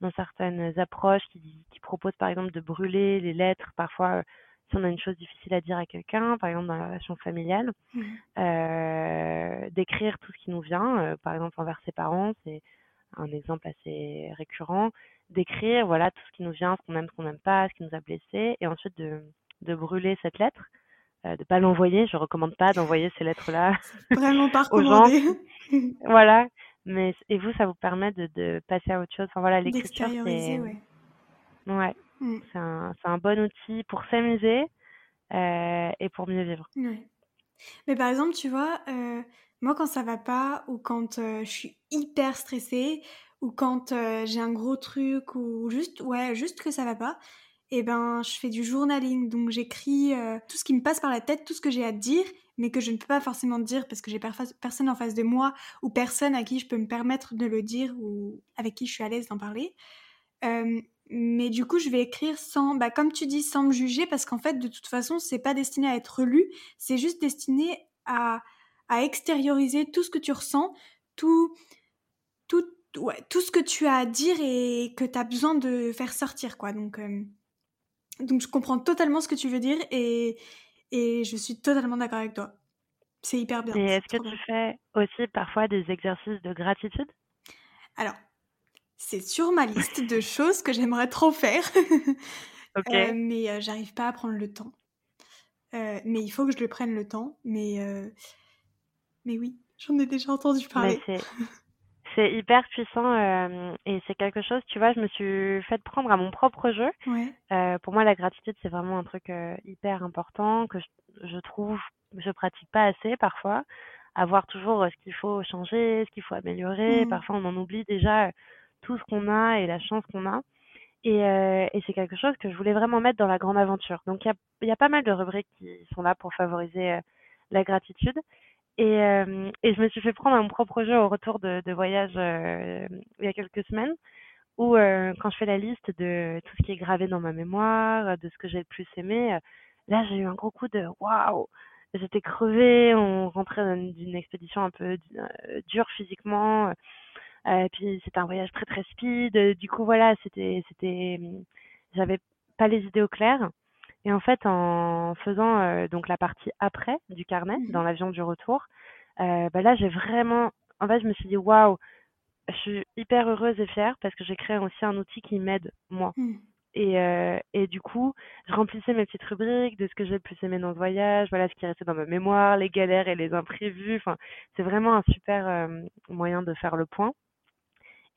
dans certaines approches qui, qui proposent par exemple de brûler les lettres, parfois si on a une chose difficile à dire à quelqu'un, par exemple dans la relation familiale,
Mhm.
euh, d'écrire tout ce qui nous vient, euh, par exemple envers ses parents, c'est un exemple assez récurrent, d'écrire voilà tout ce qui nous vient, ce qu'on aime, ce qu'on n'aime pas, ce qui nous a blessés, et ensuite de, de brûler cette lettre, euh, de pas l'envoyer. Je recommande pas d'envoyer ces lettres-là
Vraiment pas gens.
voilà. Mais et vous, ça vous permet de, de passer à autre chose. Enfin voilà, l'écriture, c'est
ouais.
ouais, mm. c'est un, un bon outil pour s'amuser euh, et pour mieux vivre.
Ouais. Mais par exemple, tu vois, euh, moi quand ça va pas ou quand euh, je suis hyper stressée ou quand j'ai un gros truc ou juste ouais, juste que ça va pas, et eh ben je fais du journaling. Donc j'écris euh, tout ce qui me passe par la tête, tout ce que j'ai à dire, mais que je ne peux pas forcément dire parce que j'ai personne en face de moi ou personne à qui je peux me permettre de le dire ou avec qui je suis à l'aise d'en parler. Mais du coup, je vais écrire sans, bah, comme tu dis, sans me juger, parce qu'en fait, de toute façon, c'est pas destiné à être lu, c'est juste destiné à, à extérioriser tout ce que tu ressens, tout, tout, ouais, tout ce que tu as à dire et que tu as besoin de faire sortir, quoi. Donc, euh, donc, je comprends totalement ce que tu veux dire et, et je suis totalement d'accord avec toi. C'est hyper bien.
Et est-ce que tu fais aussi parfois des exercices de gratitude?
Alors, c'est sur ma liste de choses que j'aimerais trop faire. Euh, mais euh, j'arrive pas à prendre le temps. mais il faut que je le prenne le temps. Mais mais oui, j'en ai déjà entendu parler.
C'est hyper puissant euh, et c'est quelque chose, tu vois, je me suis fait prendre à mon propre jeu.
Ouais.
Euh, pour moi, la gratitude, c'est vraiment un truc euh, hyper important que je, je trouve, je pratique pas assez parfois. Avoir toujours ce qu'il faut changer, ce qu'il faut améliorer.
Mmh.
Parfois, on en oublie déjà tout ce qu'on a et la chance qu'on a. Et, et c'est quelque chose que je voulais vraiment mettre dans la grande aventure. Donc, il y a, pas mal de rubriques qui sont là pour favoriser la gratitude. Et, euh, et je me suis fait prendre un propre jeu au retour de, de voyage euh, il y a quelques semaines, où euh, quand je fais la liste de tout ce qui est gravé dans ma mémoire, de ce que j'ai le plus aimé, là j'ai eu un gros coup de waouh J'étais crevée, on rentrait d'une expédition un peu dure physiquement, puis c'était un voyage très très speed. Du coup voilà, c'était c'était, j'avais pas les idées au clair. Et en fait, en faisant euh, donc la partie après du carnet,
Mmh
dans l'avion du retour, euh, bah là, j'ai vraiment, en fait, je me suis dit waouh, je suis hyper heureuse et fière parce que j'ai créé aussi un outil qui m'aide moi.
Mmh.
Et, euh, et du coup, je remplissais mes petites rubriques de ce que j'ai le plus aimé dans le voyage, voilà ce qui restait dans ma mémoire, les galères et les imprévus. Enfin, c'est vraiment un super moyen de faire le point.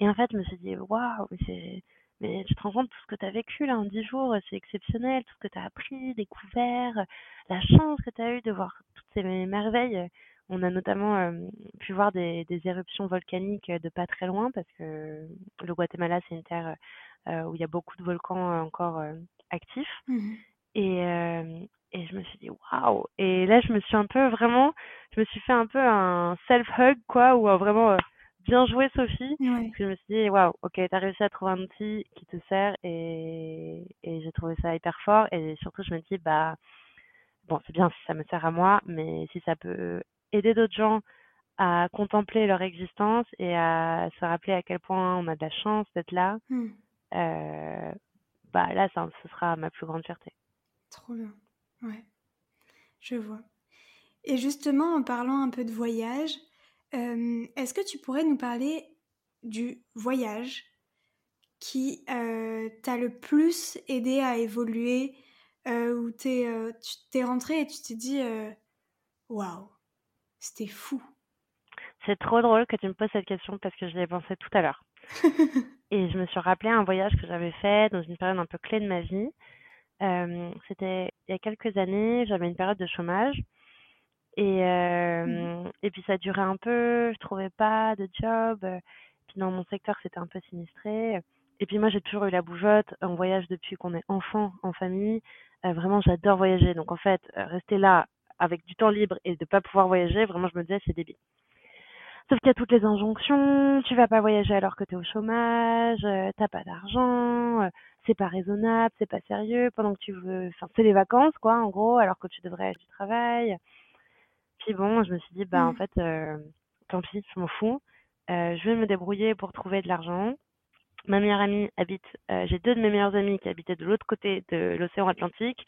Et en fait, je me suis dit waouh, c'est mais tu te rends compte tout ce que tu as vécu là en dix jours, c'est exceptionnel, tout ce que tu as appris, découvert, la chance que tu as eue de voir toutes ces merveilles. On a notamment euh, pu voir des, des, éruptions volcaniques de pas très loin parce que le Guatemala, c'est une terre euh, où il y a beaucoup de volcans encore euh, actifs.
Mmh
et, et je me suis dit waouh et là je me suis un peu vraiment je me suis fait un peu un self hug quoi ou vraiment bien joué Sophie.
Parce
que je me suis dit, waouh, ok, t'as réussi à trouver un outil qui te sert et, et j'ai trouvé ça hyper fort. Et surtout, je me dis, bah, bon, c'est bien si ça me sert à moi, mais si ça peut aider d'autres gens à contempler leur existence et à se rappeler à quel point on a de la chance d'être là,
mmh.
euh, bah là, ça, ce sera ma plus grande fierté.
Trop bien, ouais, je vois. Et justement, en parlant un peu de voyage, est-ce que tu pourrais nous parler du voyage qui t'a le plus aidé à évoluer, où t'es, tu t'es rentré et tu t'es dit waouh, c'était fou?
C'est trop drôle que tu me poses cette question parce que je l'ai pensé tout à l'heure. et je me suis rappelé un voyage que j'avais fait dans une période un peu clé de ma vie. C'était il y a quelques années, j'avais une période de chômage. Et, euh, mmh. et puis ça durait un peu, je trouvais pas de job. Puis dans mon secteur, c'était un peu sinistré. Et puis moi, j'ai toujours eu la bougeotte. On voyage depuis qu'on est enfant, en famille. Euh, vraiment, j'adore voyager. Donc en fait, euh, rester là avec du temps libre et de pas pouvoir voyager, vraiment, je me disais, c'est débile. Sauf qu'il y a toutes les injonctions, tu vas pas voyager alors que tu es au chômage, euh, t'as pas d'argent, c'est pas raisonnable, c'est pas sérieux, pendant que tu veux, enfin, c'est les vacances, quoi, en gros, alors que tu devrais du travail. Puis bon, je me suis dit, bah en mmh. fait, euh, tant pis, je m'en fous. Euh, je vais me débrouiller pour trouver de l'argent. Ma meilleure amie habite, euh, j'ai deux de mes meilleures amies qui habitaient de l'autre côté de l'océan Atlantique.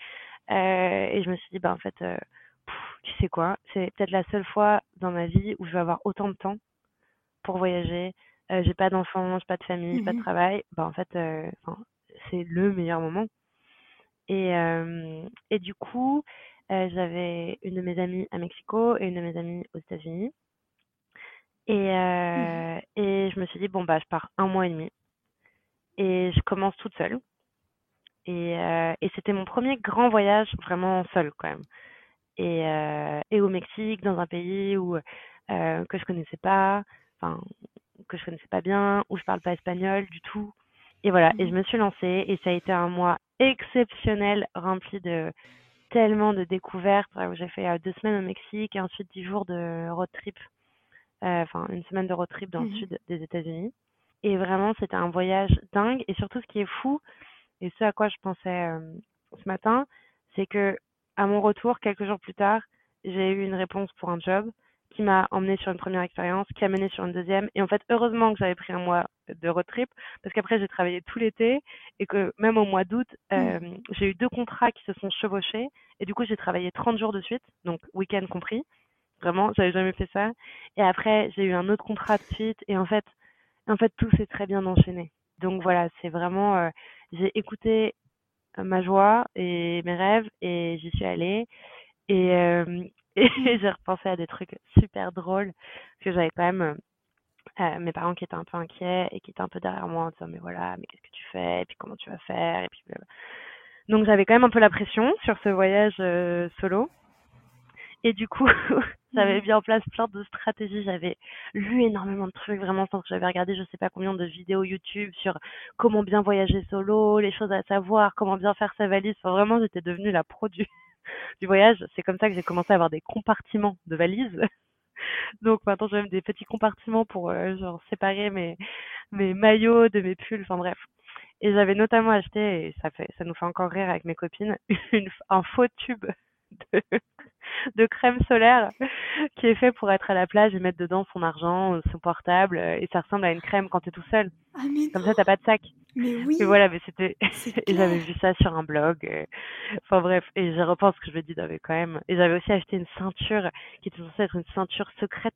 et je me suis dit, bah en fait, tu sais quoi, c'est peut-être la seule fois dans ma vie où je vais avoir autant de temps pour voyager, j'ai pas d'enfants, j'ai pas de famille, j'ai pas de
Mmh
travail, bah, en fait, c'est le meilleur moment. Et, et du coup, j'avais une de mes amies à Mexico et une de mes amies aux États-Unis. Et,
Mmh
euh, et je me suis dit, bon, bah, je pars un mois et demi et je commence toute seule. Et, euh, et c'était mon premier grand voyage vraiment seul quand même. Et, euh, et au Mexique, dans un pays où euh, que je connaissais pas, enfin que je connaissais pas bien, où je parle pas espagnol du tout. Et voilà, et je
Mmh
me suis lancée et ça a été un mois exceptionnel, rempli de tellement de découvertes. J'ai fait euh, deux semaines au Mexique et ensuite dix jours de road trip, euh, enfin une semaine de road trip dans le
Mmh
sud des États-Unis. Et vraiment, c'était un voyage dingue. Et surtout, ce qui est fou, et ce à quoi je pensais euh, ce matin, c'est que à mon retour, quelques jours plus tard, j'ai eu une réponse pour un job qui m'a emmené sur une première expérience, qui a mené sur une deuxième. Et en fait, heureusement que j'avais pris un mois de road trip, parce qu'après, j'ai travaillé tout l'été et que même au mois d'août,
Mmh.
euh, j'ai eu deux contrats qui se sont chevauchés. Et du coup, j'ai travaillé 30 jours de suite, donc week-end compris. Vraiment, j'avais jamais fait ça. Et après, j'ai eu un autre contrat de suite. Et en fait, en fait, tout s'est très bien enchaîné. Donc voilà, c'est vraiment, euh, j'ai écouté euh, ma joie et mes rêves et j'y suis allée. Et, euh, et j'ai repensé à des trucs super drôles que j'avais quand même euh, mes parents qui étaient un peu inquiets et qui étaient un peu derrière moi en disant mais voilà, mais qu'est-ce que tu fais et puis comment tu vas faire et puis blablabla. Donc j'avais quand même un peu la pression sur ce voyage euh, solo. Et du coup, j'avais
Mmh
mis en place plein de stratégies. J'avais lu énormément de trucs, vraiment, sans que j'avais regardé je sais pas combien de vidéos YouTube sur comment bien voyager solo, les choses à savoir, comment bien faire sa valise. Enfin, vraiment, j'étais devenue la pro du, du voyage. C'est comme ça que j'ai commencé à avoir des compartiments de valises. Donc maintenant, j'ai même des petits compartiments pour euh, genre séparer mes, mes maillots de mes pulls. Enfin bref. Et j'avais notamment acheté, et ça fait, ça nous fait encore rire avec mes copines, une, un faux tube de, de crème solaire qui est fait pour être à la plage et mettre dedans son argent, son portable, euh, et ça ressemble à une crème quand t'es tout seul.
Ah mais
Comme
non!
ça, t'as pas de sac.
Mais
Mais
oui,
voilà, mais c'était, j'avais vu ça sur un blog. euh, Enfin bref, et je repense que je me dis, non mais quand même. Et j'avais aussi acheté une ceinture qui était censée être une ceinture secrète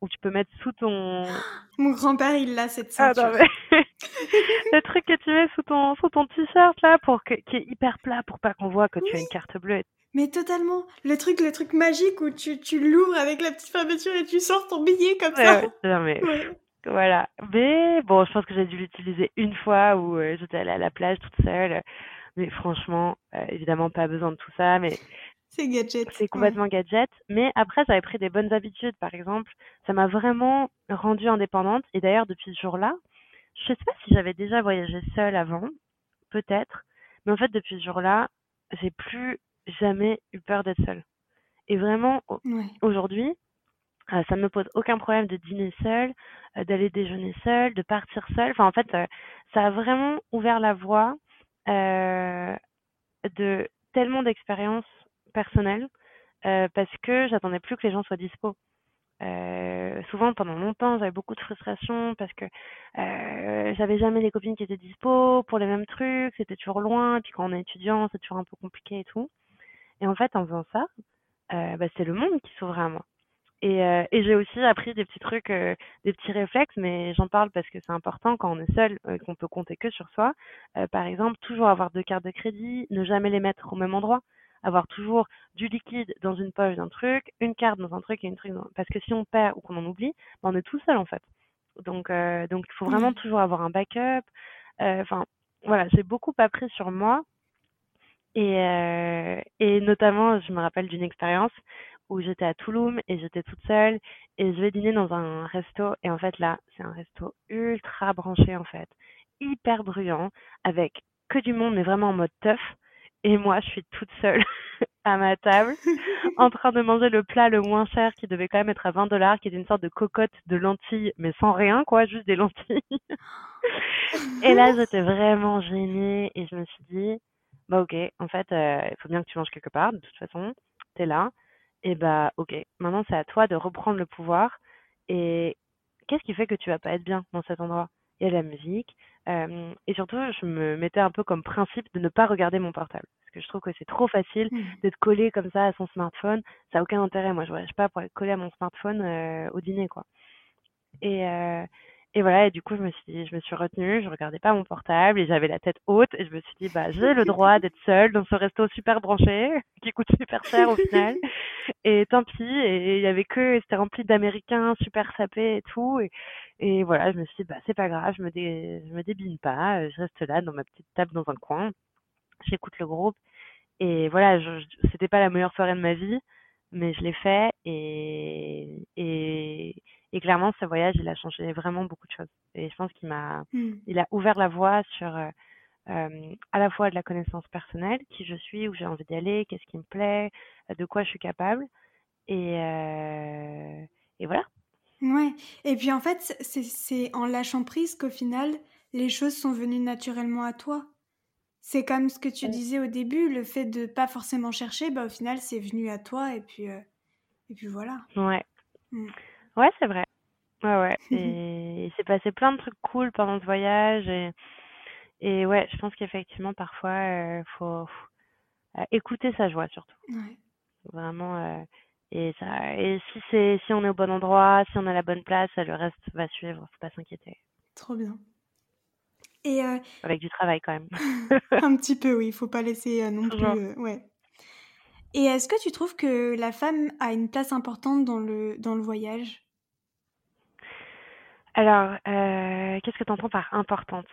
où tu peux mettre sous ton,
Mon grand-père, il a cette
ah non
ceinture.
mais le truc que tu mets sous ton sous ton t-shirt là pour que qui est hyper plat pour pas qu'on voit que tu as une carte bleue.
mais totalement. Le truc, le truc magique où tu, tu l'ouvres avec la petite fermeture et tu sors ton billet comme
Ouais,
ça.
ouais. Non mais
Ouais.
voilà. Mais bon, je pense que j'ai dû l'utiliser une fois où euh, j'étais allée à la plage toute seule. Mais franchement, euh, évidemment pas besoin de tout ça, mais
C'est gadget.
c'est
Ouais.
complètement gadget. Mais après, j'avais pris des bonnes habitudes, par exemple. Ça m'a vraiment rendue indépendante. Et d'ailleurs, depuis ce jour-là, je sais pas si j'avais déjà voyagé seule avant, peut-être. Mais en fait, depuis ce jour-là, j'ai plus jamais eu peur d'être seule. Et vraiment,
Ouais.
aujourd'hui, euh, ça ne me pose aucun problème de dîner seule, euh, d'aller déjeuner seule, de partir seule. Enfin, en fait, euh, ça a vraiment ouvert la voie de tellement d'expériences personnelles euh, parce que j'attendais plus que les gens soient dispo. Euh, souvent, pendant longtemps, j'avais beaucoup de frustration parce que euh, j'avais jamais les copines qui étaient dispo pour les mêmes trucs, c'était toujours loin, et puis quand on est étudiant, c'est toujours un peu compliqué et tout. Et en fait, en faisant ça, bah, c'est le monde qui s'ouvrait à moi. Et, et j'ai aussi appris des petits trucs, des petits réflexes, mais j'en parle parce que c'est important quand on est seul, euh, qu'on peut compter que sur soi. Par exemple, toujours avoir deux cartes de crédit, ne jamais les mettre au même endroit, avoir toujours du liquide dans une poche d'un truc, une carte dans un truc et une truc dans... Parce que si on perd ou qu'on en oublie, ben, on est tout seul en fait. Donc, euh, donc il faut vraiment toujours avoir un backup. Euh, Enfin, voilà, j'ai beaucoup appris sur moi et, euh, et notamment, je me rappelle d'une expérience où j'étais à Touloum et j'étais toute seule et je vais dîner dans un resto et en fait là, c'est un resto ultra branché en fait, hyper bruyant avec que du monde mais vraiment en mode teuf et moi je suis toute seule à ma table en train de manger le plat le moins cher qui devait quand même être à 20 dollars qui était une sorte de cocotte de lentilles mais sans rien quoi, juste des lentilles. Et là, j'étais vraiment gênée et je me suis dit, bah ok, en fait, euh, il faut bien que tu manges quelque part, de toute façon, t'es là. Et bah ok, maintenant c'est à toi de reprendre le pouvoir. Et qu'est-ce qui fait que tu vas pas être bien dans cet endroit? Il y a la musique. Euh, et surtout, je me mettais un peu comme principe de ne pas regarder mon portable. Parce que je trouve que c'est trop facile
Hmm.
d'être collé comme ça à son smartphone. Ça n'a aucun intérêt. Moi, je voyage pas pour être collé à mon smartphone euh, au dîner, quoi. Et, euh, et voilà, et du coup, je me suis dit, je me suis retenue, je regardais pas mon portable et j'avais la tête haute et je me suis dit, bah, j'ai le droit d'être seule dans ce resto super branché qui coûte super cher au final. Et tant pis, et il y avait que, c'était rempli d'Américains super sapés et tout. Et, et voilà, je me suis dit, bah, c'est pas grave, je me, dé, je me débine pas, je reste là dans ma petite table dans un coin, j'écoute le groupe. Et voilà, je, c'était pas la meilleure soirée de ma vie, mais je l'ai fait et, et, et clairement, ce voyage, il a changé vraiment beaucoup de choses. Et je pense qu'il m'a, mmh. il a ouvert la voie sur euh, euh, à la fois de la connaissance personnelle, qui je suis, où j'ai envie d'aller, qu'est-ce qui me plaît, de quoi je suis capable. Et, euh, et voilà.
Ouais. Et puis en fait, c'est en lâchant prise qu'au final, les choses sont venues naturellement à toi. C'est comme ce que tu disais au début, le fait de pas forcément chercher, bah, au final, c'est venu à toi et puis, et puis voilà.
Ouais. Mmh. Ouais, c'est vrai. Ouais, ouais. Et il s'est passé plein de trucs cool pendant ce voyage. Et, et ouais, je pense qu'effectivement, parfois, il euh, faut, euh, écouter sa joie surtout. Ouais. Vraiment. Euh, et, ça, et si, c'est, si on est au bon endroit, si on a la bonne place, le reste va suivre. Faut pas s'inquiéter.
Trop bien. Et
Avec du travail quand même.
un petit peu, oui. Il faut pas laisser non plus. ouais. Et est-ce que tu trouves que la femme a une place importante dans le, dans le voyage?
Alors, euh, qu'est-ce que tu entends par importante?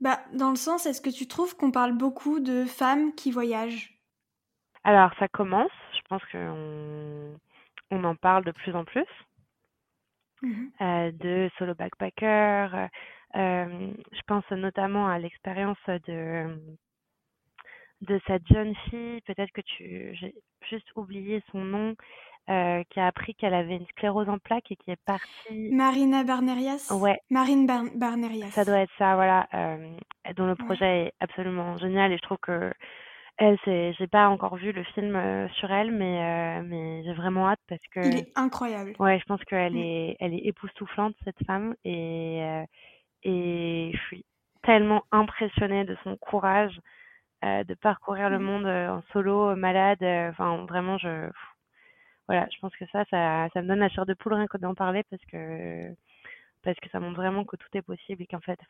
Bah, dans le sens, est-ce que tu trouves qu'on parle beaucoup de femmes qui voyagent?
Alors, ça commence. Je pense qu'on on en parle de plus en plus. Mmh euh, de solo backpacker. Euh, je pense notamment à l'expérience de de cette jeune fille, peut-être que tu, j'ai juste oublié son nom, euh, qui a appris qu'elle avait une sclérose en plaques et qui est partie.
Marina Barnerias?
Ouais.
Marine Barnerias.
Ça doit être ça, voilà. Euh, dont le projet est absolument génial et je trouve que elle, j'ai pas encore vu le film euh, sur elle, mais mais j'ai vraiment hâte parce que.
Il est incroyable.
Ouais, je pense qu'elle est elle est époustouflante cette femme et et je suis tellement impressionnée de son courage de parcourir le monde en solo, malade. Enfin, vraiment, je voilà, je pense que ça, ça, ça me donne la chair de poule rien que d'en parler parce que, parce que ça montre vraiment que tout est possible et qu'en fait,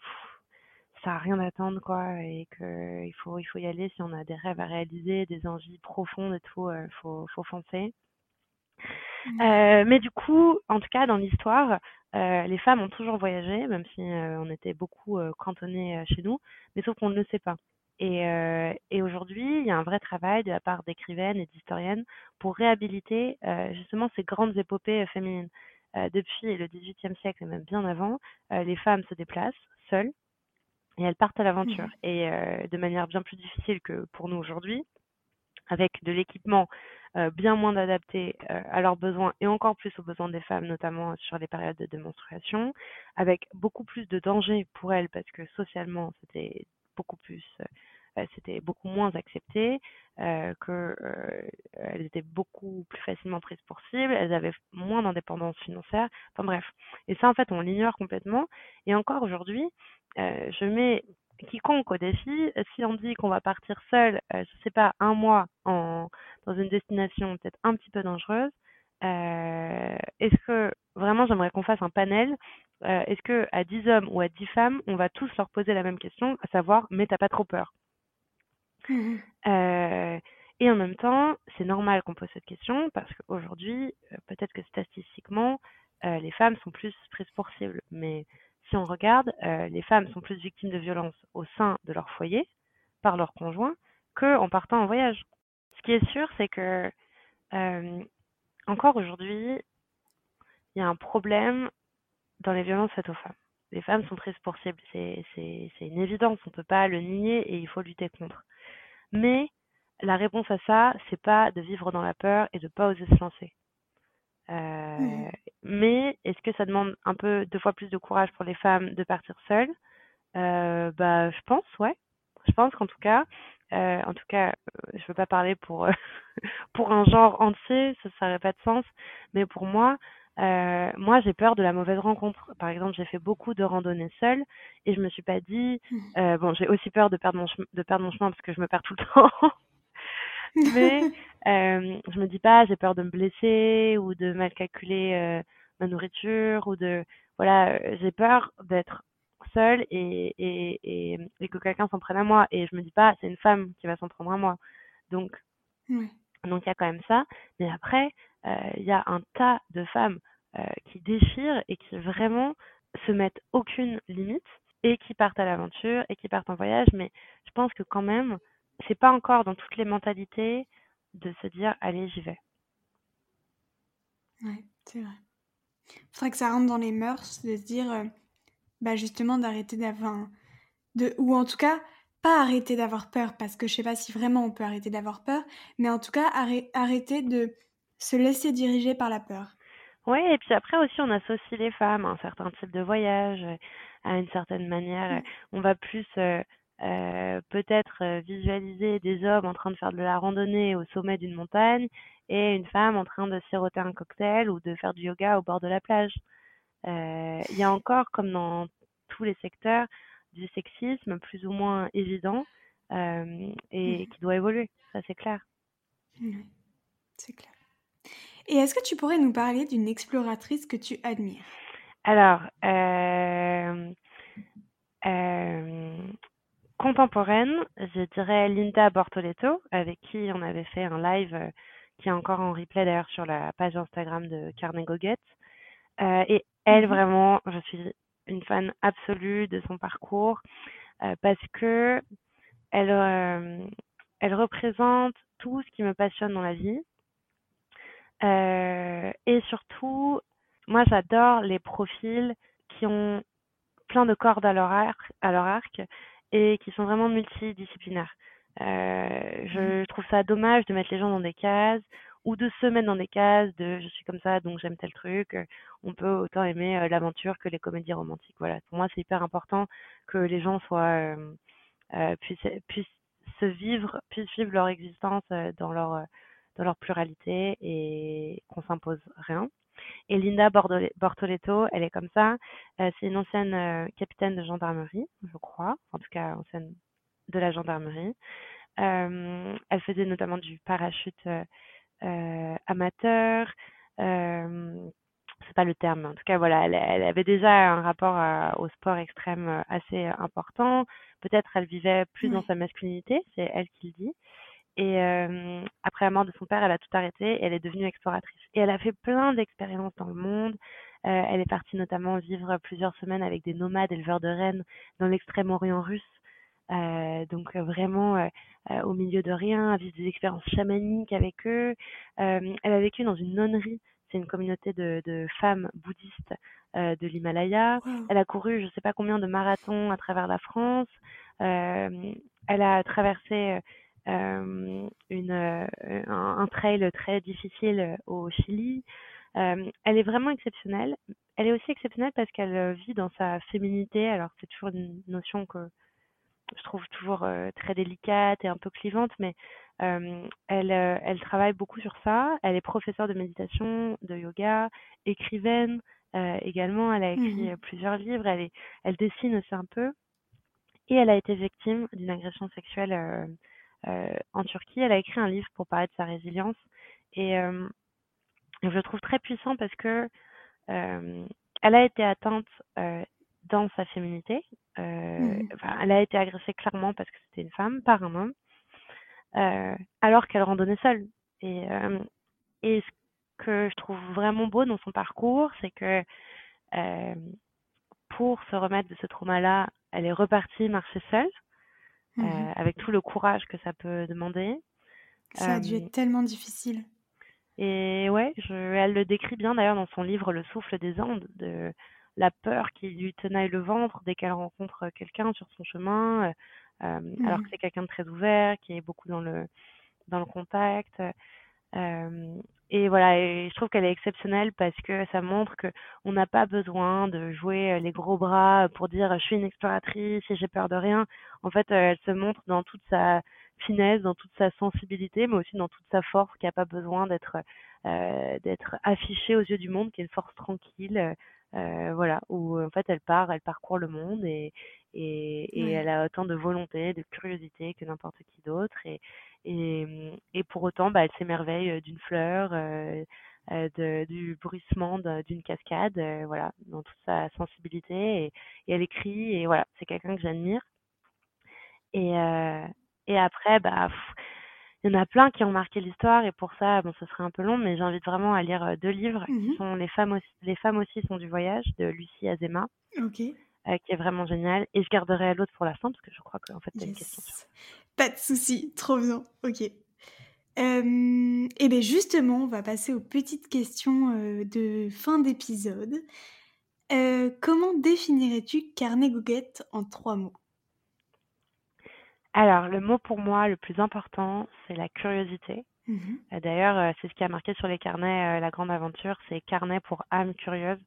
ça n'a rien à attendre, quoi, et qu'il faut, il faut y aller si on a des rêves à réaliser, des envies profondes et tout, il euh, faut, faut foncer. Mmh. Euh, mais du coup, en tout cas, dans l'histoire, euh, les femmes ont toujours voyagé, même si on était beaucoup cantonnés chez nous, mais sauf qu'on ne le sait pas. Et, euh, et aujourd'hui, il y a un vrai travail de la part d'écrivaines et d'historiennes pour réhabiliter euh, justement ces grandes épopées euh, féminines. Depuis le XVIIIe siècle et même bien avant, les femmes se déplacent seules et elles partent à l'aventure. Mmh. Et de manière bien plus difficile que pour nous aujourd'hui, avec de l'équipement bien moins adapté à leurs besoins et encore plus aux besoins des femmes, notamment sur les périodes de menstruation, avec beaucoup plus de dangers pour elles parce que socialement c'était beaucoup plus euh, c'était beaucoup moins accepté, euh, qu'elles euh, étaient beaucoup plus facilement prises pour cible, elles avaient moins d'indépendance financière, enfin bref. Et ça, en fait, on l'ignore complètement. Et encore aujourd'hui, je mets quiconque au défi, si on dit qu'on va partir seul, je sais pas, un mois dans une destination peut-être un petit peu dangereuse, euh, est-ce que vraiment j'aimerais qu'on fasse un panel euh, Est-ce que à 10 hommes ou à 10 femmes, on va tous leur poser la même question, à savoir mais t'as pas trop peur? Mmh euh, et en même temps, c'est normal qu'on pose cette question parce qu'aujourd'hui, euh, peut-être que statistiquement, euh, les femmes sont plus prises pour cible. Mais si on regarde, les femmes sont plus victimes de violences au sein de leur foyer par leur conjoint qu'en partant en voyage. Ce qui est sûr, c'est que encore aujourd'hui, il y a un problème dans les violences faites aux femmes. Les femmes sont prises pour cible, c'est une évidence, on ne peut pas le nier et il faut lutter contre. Mais la réponse à ça, c'est pas de vivre dans la peur et de pas oser se lancer. Euh, mmh. Mais est-ce que ça demande un peu deux fois plus de courage pour les femmes de partir seules? Euh, Bah, je pense, ouais. Je pense qu'en tout cas, euh, en tout cas, euh, je veux pas parler pour pour un genre entier, ça n'aurait pas de sens. Mais pour moi, euh, moi, j'ai peur de la mauvaise rencontre. Par exemple, j'ai fait beaucoup de randonnées seule et je me suis pas dit, mmh. euh, bon, j'ai aussi peur de perdre mon de perdre mon chemin parce que je me perds tout le temps. Mais euh, je me dis pas, j'ai peur de me blesser ou de mal calculer euh, ma nourriture ou de voilà, j'ai peur d'être seule et, et, et, que quelqu'un s'en prenne à moi. Et je me dis pas, c'est une femme qui va s'en prendre à moi. Donc, donc il y a quand même ça. Mais après, il y a un tas de femmes qui déchirent et qui vraiment se mettent aucune limite et qui partent à l'aventure et qui partent en voyage. Mais je pense que quand même, c'est pas encore dans toutes les mentalités de se dire allez, j'y vais.
Ouais, c'est vrai. Il faudrait que ça rentre dans les mœurs de se dire, euh, bah justement, d'arrêter d'avoir. De, ou en tout cas, pas arrêter d'avoir peur, parce que je sais pas si vraiment on peut arrêter d'avoir peur, mais en tout cas, arrêter de se laisser diriger par la peur.
Oui, et puis après aussi, on associe les femmes à un certain type de voyage, à une certaine manière. Mmh. On va plus euh, euh, peut-être euh, visualiser des hommes en train de faire de la randonnée au sommet d'une montagne et une femme en train de siroter un cocktail ou de faire du yoga au bord de la plage. Il y a encore, comme dans tous les secteurs, du sexisme plus ou moins évident et mmh. qui doit évoluer, ça c'est clair.
Oui, c'est clair. Et est-ce que tu pourrais nous parler d'une exploratrice que tu admires?
Alors, euh, euh, contemporaine, je dirais Linda Bortoletto, avec qui on avait fait un live euh, qui est encore en replay d'ailleurs sur la page Instagram de Carnet Goguet. et elle, mhm. vraiment, je suis une fan absolue de son parcours parce que elle, elle représente tout ce qui me passionne dans la vie. Euh, et surtout, moi j'adore les profils qui ont plein de cordes à leur arc, à leur arc et qui sont vraiment multidisciplinaires. Euh, je mmh. trouve ça dommage de mettre les gens dans des cases ou de se mettre dans des cases de je suis comme ça donc j'aime tel truc. On peut autant aimer euh, l'aventure que les comédies romantiques. Voilà, pour moi c'est hyper important que les gens soient euh, euh puissent, puissent se vivre, puissent vivre leur existence dans leur de leur pluralité et qu'on s'impose rien. Et Linda Bortoletto, elle est comme ça. Euh, c'est une ancienne euh, capitaine de gendarmerie, je crois, en tout cas ancienne de la gendarmerie. Euh, elle faisait notamment du parachute amateur. c'est pas le terme, mais en tout cas voilà, elle, elle avait déjà un rapport au sport extrême assez important. Peut-être elle vivait plus dans sa masculinité, c'est elle qui le dit. Et après la mort de son père, elle a tout arrêté et elle est devenue exploratrice. Et elle a fait plein d'expériences dans le monde. Euh, elle est partie notamment vivre plusieurs semaines avec des nomades éleveurs de rennes dans l'extrême-orient russe. Euh, donc vraiment au milieu de rien, à vivre des expériences chamaniques avec eux. elle a vécu dans une nonnerie, c'est une communauté de, de femmes bouddhistes de l'Himalaya. Elle a couru je ne sais pas combien de marathons à travers la France. elle a traversé euh, une, euh, un, trail très difficile au Chili. Euh, elle est vraiment exceptionnelle. Elle est aussi exceptionnelle parce qu'elle vit dans sa féminité. Alors c'est toujours une notion que je trouve toujours très délicate et un peu clivante, mais elle, elle travaille beaucoup sur ça. Elle est professeure de méditation, de yoga, écrivaine également. Elle a écrit mmh plusieurs livres. Elle, est, elle dessine aussi un peu. Et elle a été victime d'une agression sexuelle euh, en Turquie. Elle a écrit un livre pour parler de sa résilience et euh, je le trouve très puissant parce que euh, elle a été atteinte dans sa féminité. Mmh. elle a été agressée clairement parce que c'était une femme par un homme, alors qu'elle randonnait seule. Et, et ce que je trouve vraiment beau dans son parcours, c'est que pour se remettre de ce trauma-là, elle est repartie marcher seule. Mmh euh, avec tout le courage que ça peut demander.
Ça a dû être tellement difficile.
Et ouais, je, elle le décrit bien d'ailleurs dans son livre Le souffle des Andes, de la peur qui lui tenaille le ventre dès qu'elle rencontre quelqu'un sur son chemin, euh, mmh alors que c'est quelqu'un de très ouvert, qui est beaucoup dans le, dans le contact. Euh, et voilà, et je trouve qu'elle est exceptionnelle parce que ça montre que on n'a pas besoin de jouer euh, les gros bras pour dire je suis une exploratrice et j'ai peur de rien. En fait, euh, elle se montre dans toute sa finesse, dans toute sa sensibilité, mais aussi dans toute sa force, qui n'a pas besoin d'être euh, d'être affichée aux yeux du monde, qui est une force tranquille, euh, voilà, où en fait elle part, elle parcourt le monde et et, et elle a autant de volonté, de curiosité que n'importe qui d'autre et et, et pour autant, bah, elle s'émerveille d'une fleur, euh, de, du bruissement d'une cascade, voilà, dans toute sa sensibilité. Et, elle écrit, et voilà, c'est quelqu'un que j'admire. Et, et après, bah, il y en a plein qui ont marqué l'histoire, et pour ça, bon, ce serait un peu long, mais j'invite vraiment à lire deux livres qui mmh sont Les femmes aussi, Les femmes aussi sont du voyage de Lucie Azema.
Ok.
Euh, qui est vraiment génial. Et je garderai l'autre pour la fin parce que je crois qu'en fait, tu as une question.
Pas de souci, trop bien. Ok. Euh, et bien justement, on va passer aux petites questions euh, de fin d'épisode. comment définirais-tu carnet goguette en trois mots?
Alors, le mot pour moi le plus important, c'est la curiosité. Mmh d'ailleurs, c'est ce qui a marqué sur les carnets La Grande Aventure, c'est carnet pour âme curieuse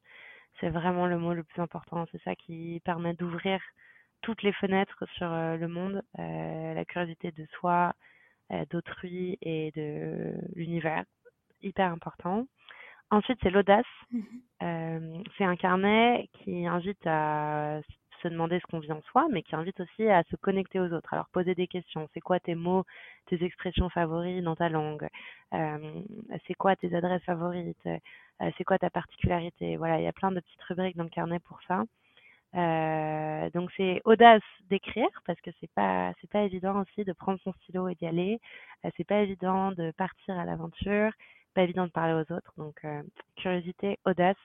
c'est vraiment le mot le plus important. C'est ça qui permet d'ouvrir toutes les fenêtres sur euh, le monde, euh, la curiosité de soi, euh, d'autrui et de l'univers. Hyper important. Ensuite, c'est l'audace. Mmh c'est un carnet qui invite à se demander ce qu'on vit en soi, mais qui invite aussi à se connecter aux autres. Alors, poser des questions. C'est quoi tes mots, tes expressions favorites dans ta langue? C'est quoi tes adresses favorites? Euh, c'est quoi ta particularité? Voilà, il y a plein de petites rubriques dans le carnet pour ça. Euh, donc c'est audace d'écrire parce que c'est pas c'est pas évident aussi de prendre son stylo et d'y aller. Euh, c'est pas évident de partir à l'aventure, pas évident de parler aux autres. Donc curiosité, audace.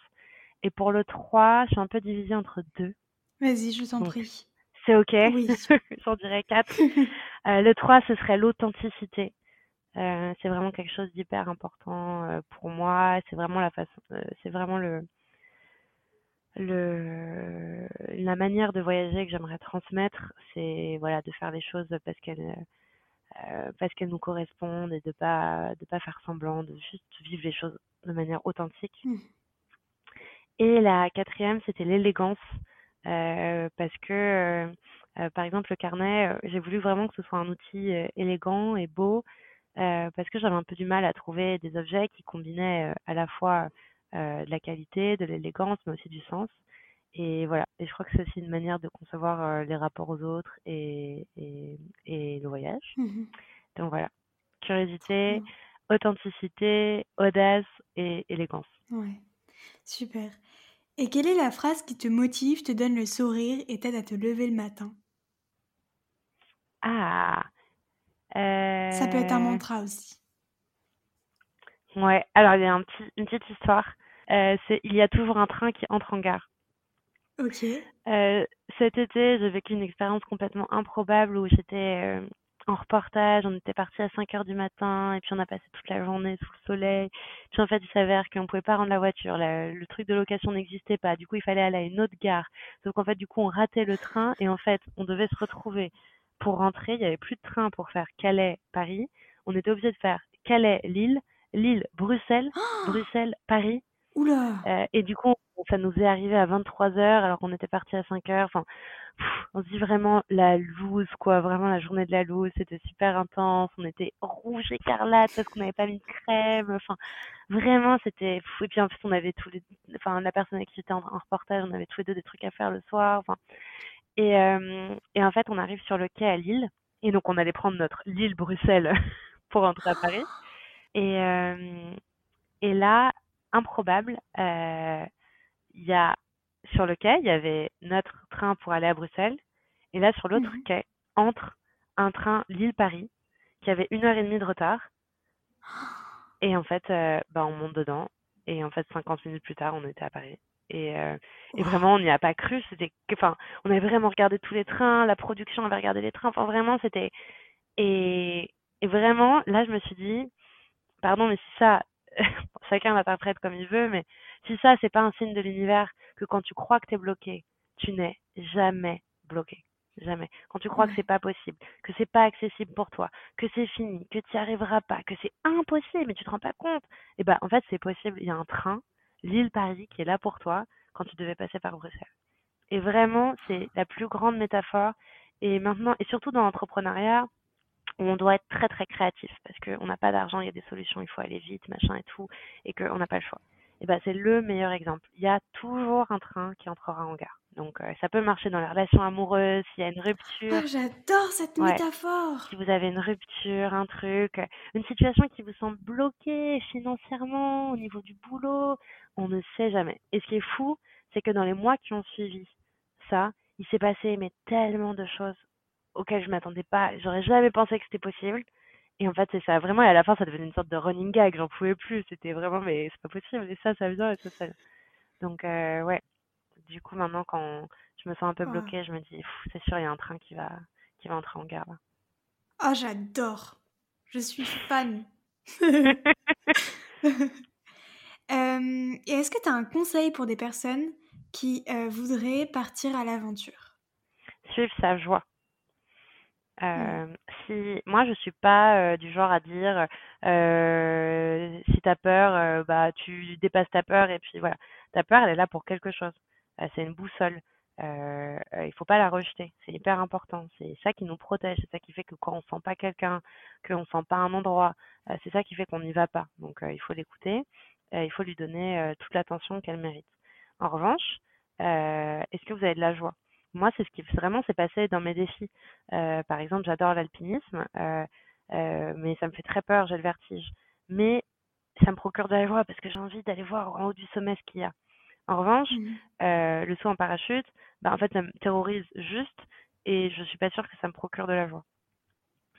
Et pour le 3, je suis un peu divisée entre deux.
Vas-y, je t'en prie.
C'est ok. Oui. J'en dirais quatre. le 3, ce serait l'authenticité. Euh, c'est vraiment quelque chose d'hyper important euh, pour moi. C'est vraiment la façon, euh, c'est vraiment le, le, la manière de voyager que j'aimerais transmettre. C'est voilà de faire les choses parce qu'elles, parce qu'elles nous correspondent et de pas de pas faire semblant, de juste vivre les choses de manière authentique. Mmh. Et la quatrième, c'était l'élégance, parce que par exemple le carnet, j'ai voulu vraiment que ce soit un outil élégant et beau euh, parce que j'avais un peu du mal à trouver des objets qui combinaient euh, à la fois euh, de la qualité, de l'élégance, mais aussi du sens. Et voilà, et je crois que c'est aussi une manière de concevoir les rapports aux autres et, et, le voyage. Mmh Donc voilà, curiosité, authenticité, audace et élégance.
Ouais, super. Et quelle est la phrase qui te motive, te donne le sourire et t'aide à te lever le matin?
Ah,
ça peut être un euh, mantra aussi.
Ouais, alors il y a un petit, une petite histoire. Euh, c'est il y a toujours un train qui entre en gare.
Ok.
Euh, cet été, j'ai vécu une expérience complètement improbable où j'étais en reportage, on était parti à 5 heures du matin et puis on a passé toute la journée sous le soleil. Puis en fait, il s'avère qu'on pouvait pas rendre la voiture, le truc de location n'existait pas. Du coup, il fallait aller à une autre gare. Donc en fait, du coup, on ratait le train et en fait, on devait se retrouver pour rentrer, il n'y avait plus de train pour faire Calais-Paris. On était obligé de faire Calais-Lille, Lille-Bruxelles, Bruxelles-Paris. Euh, Et du coup, ça nous est arrivé à 23 heures alors qu'on était parti à 5 heures. Enfin, on se dit vraiment la loose, quoi. Vraiment la journée de la loose. C'était super intense. On était rouge écarlate parce qu'on n'avait pas mis de crème. Enfin, vraiment, c'était fou. Et puis en plus, on avait tous les, enfin, la personne avec qui j'étais en, reportage, on avait tous les deux des trucs à faire le soir. Enfin, et, euh, et en fait, on arrive sur le quai à Lille. Et donc, on allait prendre notre Lille-Bruxelles pour entrer à Paris. Et, euh, et là, improbable, euh, il y a sur le quai, il y avait notre train pour aller à Bruxelles. Et là, sur l'autre mmh quai, entre un train Lille-Paris qui avait une heure et demie de retard. Et en fait, bah, on monte dedans. Et en fait, 50 minutes plus tard, on était à Paris. Et, euh, et vraiment, on n'y a pas cru. C'était, enfin, on avait vraiment regardé tous les trains, la production avait regardé les trains. Enfin, vraiment, c'était. Et, et vraiment, là, je me suis dit, pardon, mais si ça, chacun l'interprète comme il veut, mais si ça, c'est pas un signe de l'univers que quand tu crois que tu es bloqué, tu n'es jamais bloqué. Jamais. Quand tu crois que c'est pas possible, que c'est pas accessible pour toi, que c'est fini, que tu n'y arriveras pas, que c'est impossible, mais tu te rends pas compte, et eh ben en fait c'est possible. Il y a un train l'île Paris qui est là pour toi quand tu devais passer par Bruxelles. Et vraiment, c'est la plus grande métaphore. Et maintenant, et surtout dans l'entrepreneuriat, on doit être très très créatif parce qu'on n'a pas d'argent, il y a des solutions, il faut aller vite, machin et tout, et qu'on n'a pas le choix. Et ben c'est le meilleur exemple. Il y a toujours un train qui entrera en gare. Donc euh, ça peut marcher dans les relations amoureuses, s'il y a une rupture.
Oh, j'adore cette métaphore.
Si vous avez une rupture, un truc, une situation qui vous semble bloquée financièrement au niveau du boulot, on ne sait jamais. Et ce qui est fou, c'est que dans les mois qui ont suivi ça, il s'est passé mais tellement de choses auxquelles je m'attendais pas. J'aurais jamais pensé que c'était possible. Et en fait, c'est ça. Vraiment, et à la fin, ça devenait une sorte de running gag. J'en pouvais plus. C'était vraiment, mais c'est pas possible. Et ça, ça vient et ça, ça Donc, euh, ouais. Du coup, maintenant, quand je me sens un peu bloquée, je me dis, c'est sûr, il y a un train qui va, qui va entrer en gare.
Ah, j'adore. Je suis fan. Euh, et est-ce que tu as un conseil pour des personnes qui euh, voudraient partir à l'aventure?
Suivre sa joie. Euh, si moi je suis pas euh, du genre à dire euh, si t'as peur euh, bah tu dépasses ta peur et puis voilà. Ta peur elle est là pour quelque chose. C'est une boussole. Il faut pas la rejeter. C'est hyper important. C'est ça qui nous protège. C'est ça qui fait que quand on sent pas quelqu'un qu'on sent pas un endroit c'est ça qui fait qu'on n'y va pas. Donc il faut l'écouter il faut lui donner toute l'attention qu'elle mérite. En revanche est-ce que vous avez de la joie? Moi, c'est ce qui vraiment s'est passé dans mes défis. Euh, par exemple, j'adore l'alpinisme, euh, euh, mais ça me fait très peur, j'ai le vertige. Mais ça me procure de la joie parce que j'ai envie d'aller voir en haut du sommet ce qu'il y a. En revanche, mmh. le saut en parachute, bah, en fait, ça me terrorise juste et je suis pas sûre que ça me procure de la joie.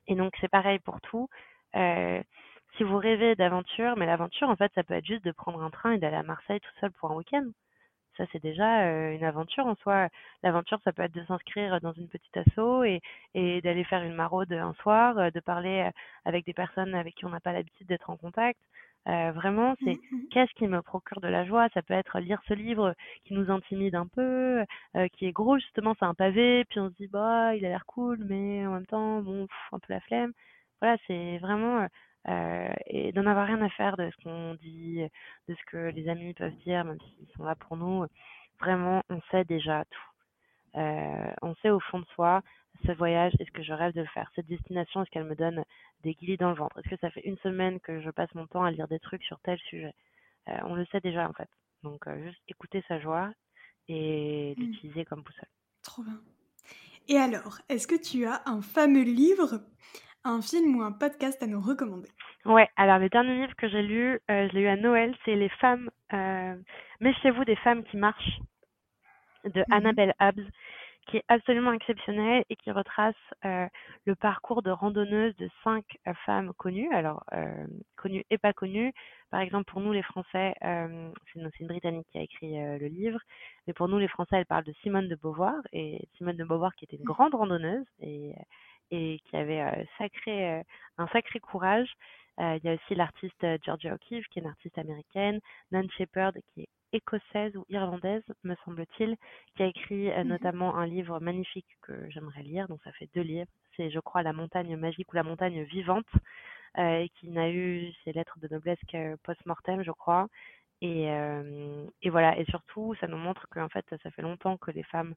Et donc, c'est pareil pour tout. si vous rêvez d'aventure, mais l'aventure, en fait, ça peut être juste de prendre un train et d'aller à Marseille tout seul pour un week-end ça c'est déjà une aventure en soi. L'aventure, ça peut être de s'inscrire dans une petite asso et, et d'aller faire une maraude un soir, de parler avec des personnes avec qui on n'a pas l'habitude d'être en contact. vraiment, c'est mmh, qu'est-ce qui me procure de la joie? Ça peut être lire ce livre qui nous intimide un peu, qui est gros justement, c'est un pavé, puis on se dit bah il a l'air cool, mais en même temps bon, un peu la flemme. Voilà, c'est vraiment euh, et d'en avoir rien à faire de ce qu'on dit, de ce que les amis peuvent dire, même s'ils sont là pour nous. Vraiment, on sait déjà tout. Euh, on sait au fond de soi, ce voyage, est-ce que je rêve de le faire? Cette destination, est-ce qu'elle me donne des guillis dans le ventre? Est-ce que ça fait une semaine que je passe mon temps à lire des trucs sur tel sujet? Euh, On le sait déjà en fait. Donc juste écouter sa joie et mmh. l'utiliser comme boussole.
Trop bien. Et alors, est-ce que tu as un fameux livre un film ou un podcast à nous recommander.
Ouais, alors le dernier livre que j'ai lu, euh, je l'ai lu à Noël, c'est Les femmes, euh, Méfiez-vous des femmes qui marchent de mhm. Annabelle Hobbs, qui est absolument exceptionnel et qui retrace euh, le parcours de randonneuse de cinq euh, femmes connues, alors connues et pas connues. Par exemple, pour nous les Français, c'est une, une, Britannique qui a écrit le livre, mais pour nous les Français, elle parle de Simone de Beauvoir, et Simone de Beauvoir qui était une grande randonneuse et et qui avait euh, sacré, euh, un sacré courage. Euh, il y a aussi l'artiste Georgia O'Keeffe, qui est une artiste américaine, Nan Shepherd, qui est écossaise ou irlandaise, me semble-t-il, qui a écrit mmh notamment un livre magnifique que j'aimerais lire, donc ça fait deux livres. C'est, je crois, La montagne magique ou La montagne vivante, euh, et qui n'a eu ses lettres de noblesse que post-mortem, je crois. Et, euh, et voilà, et surtout, ça nous montre qu'en fait, ça fait longtemps que les femmes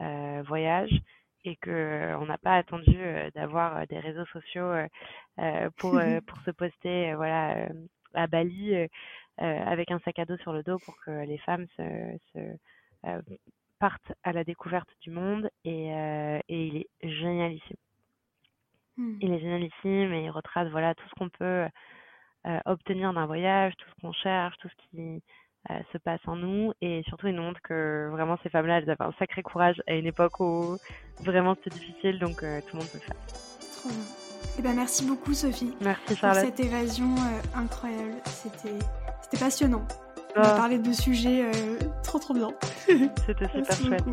euh, voyagent et que euh, on n'a pas attendu euh, d'avoir euh, des réseaux sociaux pour pour se poster voilà à Bali avec un sac à dos sur le dos pour que les femmes se, se partent à la découverte du monde et, et il est génialissime. Mmh. Il est génialissime et il retrace voilà tout ce qu'on peut obtenir d'un voyage, tout ce qu'on cherche, tout ce qui se passe en nous et surtout il nous montre que vraiment ces femmes-là elles avaient un sacré courage à une époque où vraiment c'était difficile donc euh, tout le monde peut le faire.
Trop bien. Eh ben merci beaucoup Sophie.
Merci Charlotte.
Pour cette évasion euh, incroyable, c'était c'était passionnant. On a oh. parlé de sujets trop trop bien.
C'était super chouette.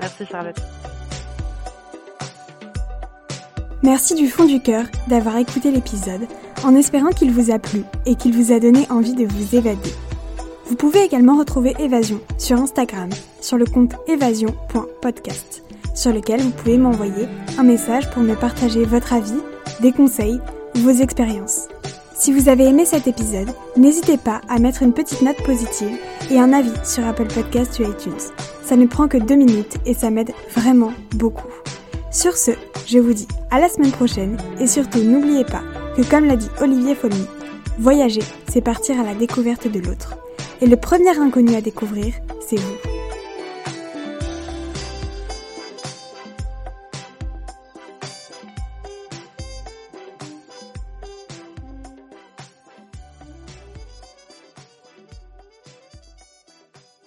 Merci Charlotte.
Merci du fond du cœur d'avoir écouté l'épisode en espérant qu'il vous a plu et qu'il vous a donné envie de vous évader. Vous pouvez également retrouver Évasion sur Instagram, sur le compte évasion.podcast, sur lequel vous pouvez m'envoyer un message pour me partager votre avis, des conseils ou vos expériences. Si vous avez aimé cet épisode, n'hésitez pas à mettre une petite note positive et un avis sur Apple Podcast ou iTunes. Ça ne prend que deux minutes et ça m'aide vraiment beaucoup. Sur ce, je vous dis à la semaine prochaine et surtout n'oubliez pas que comme l'a dit Olivier Folmy, voyager, c'est partir à la découverte de l'autre. Et le premier inconnu à découvrir, c'est vous.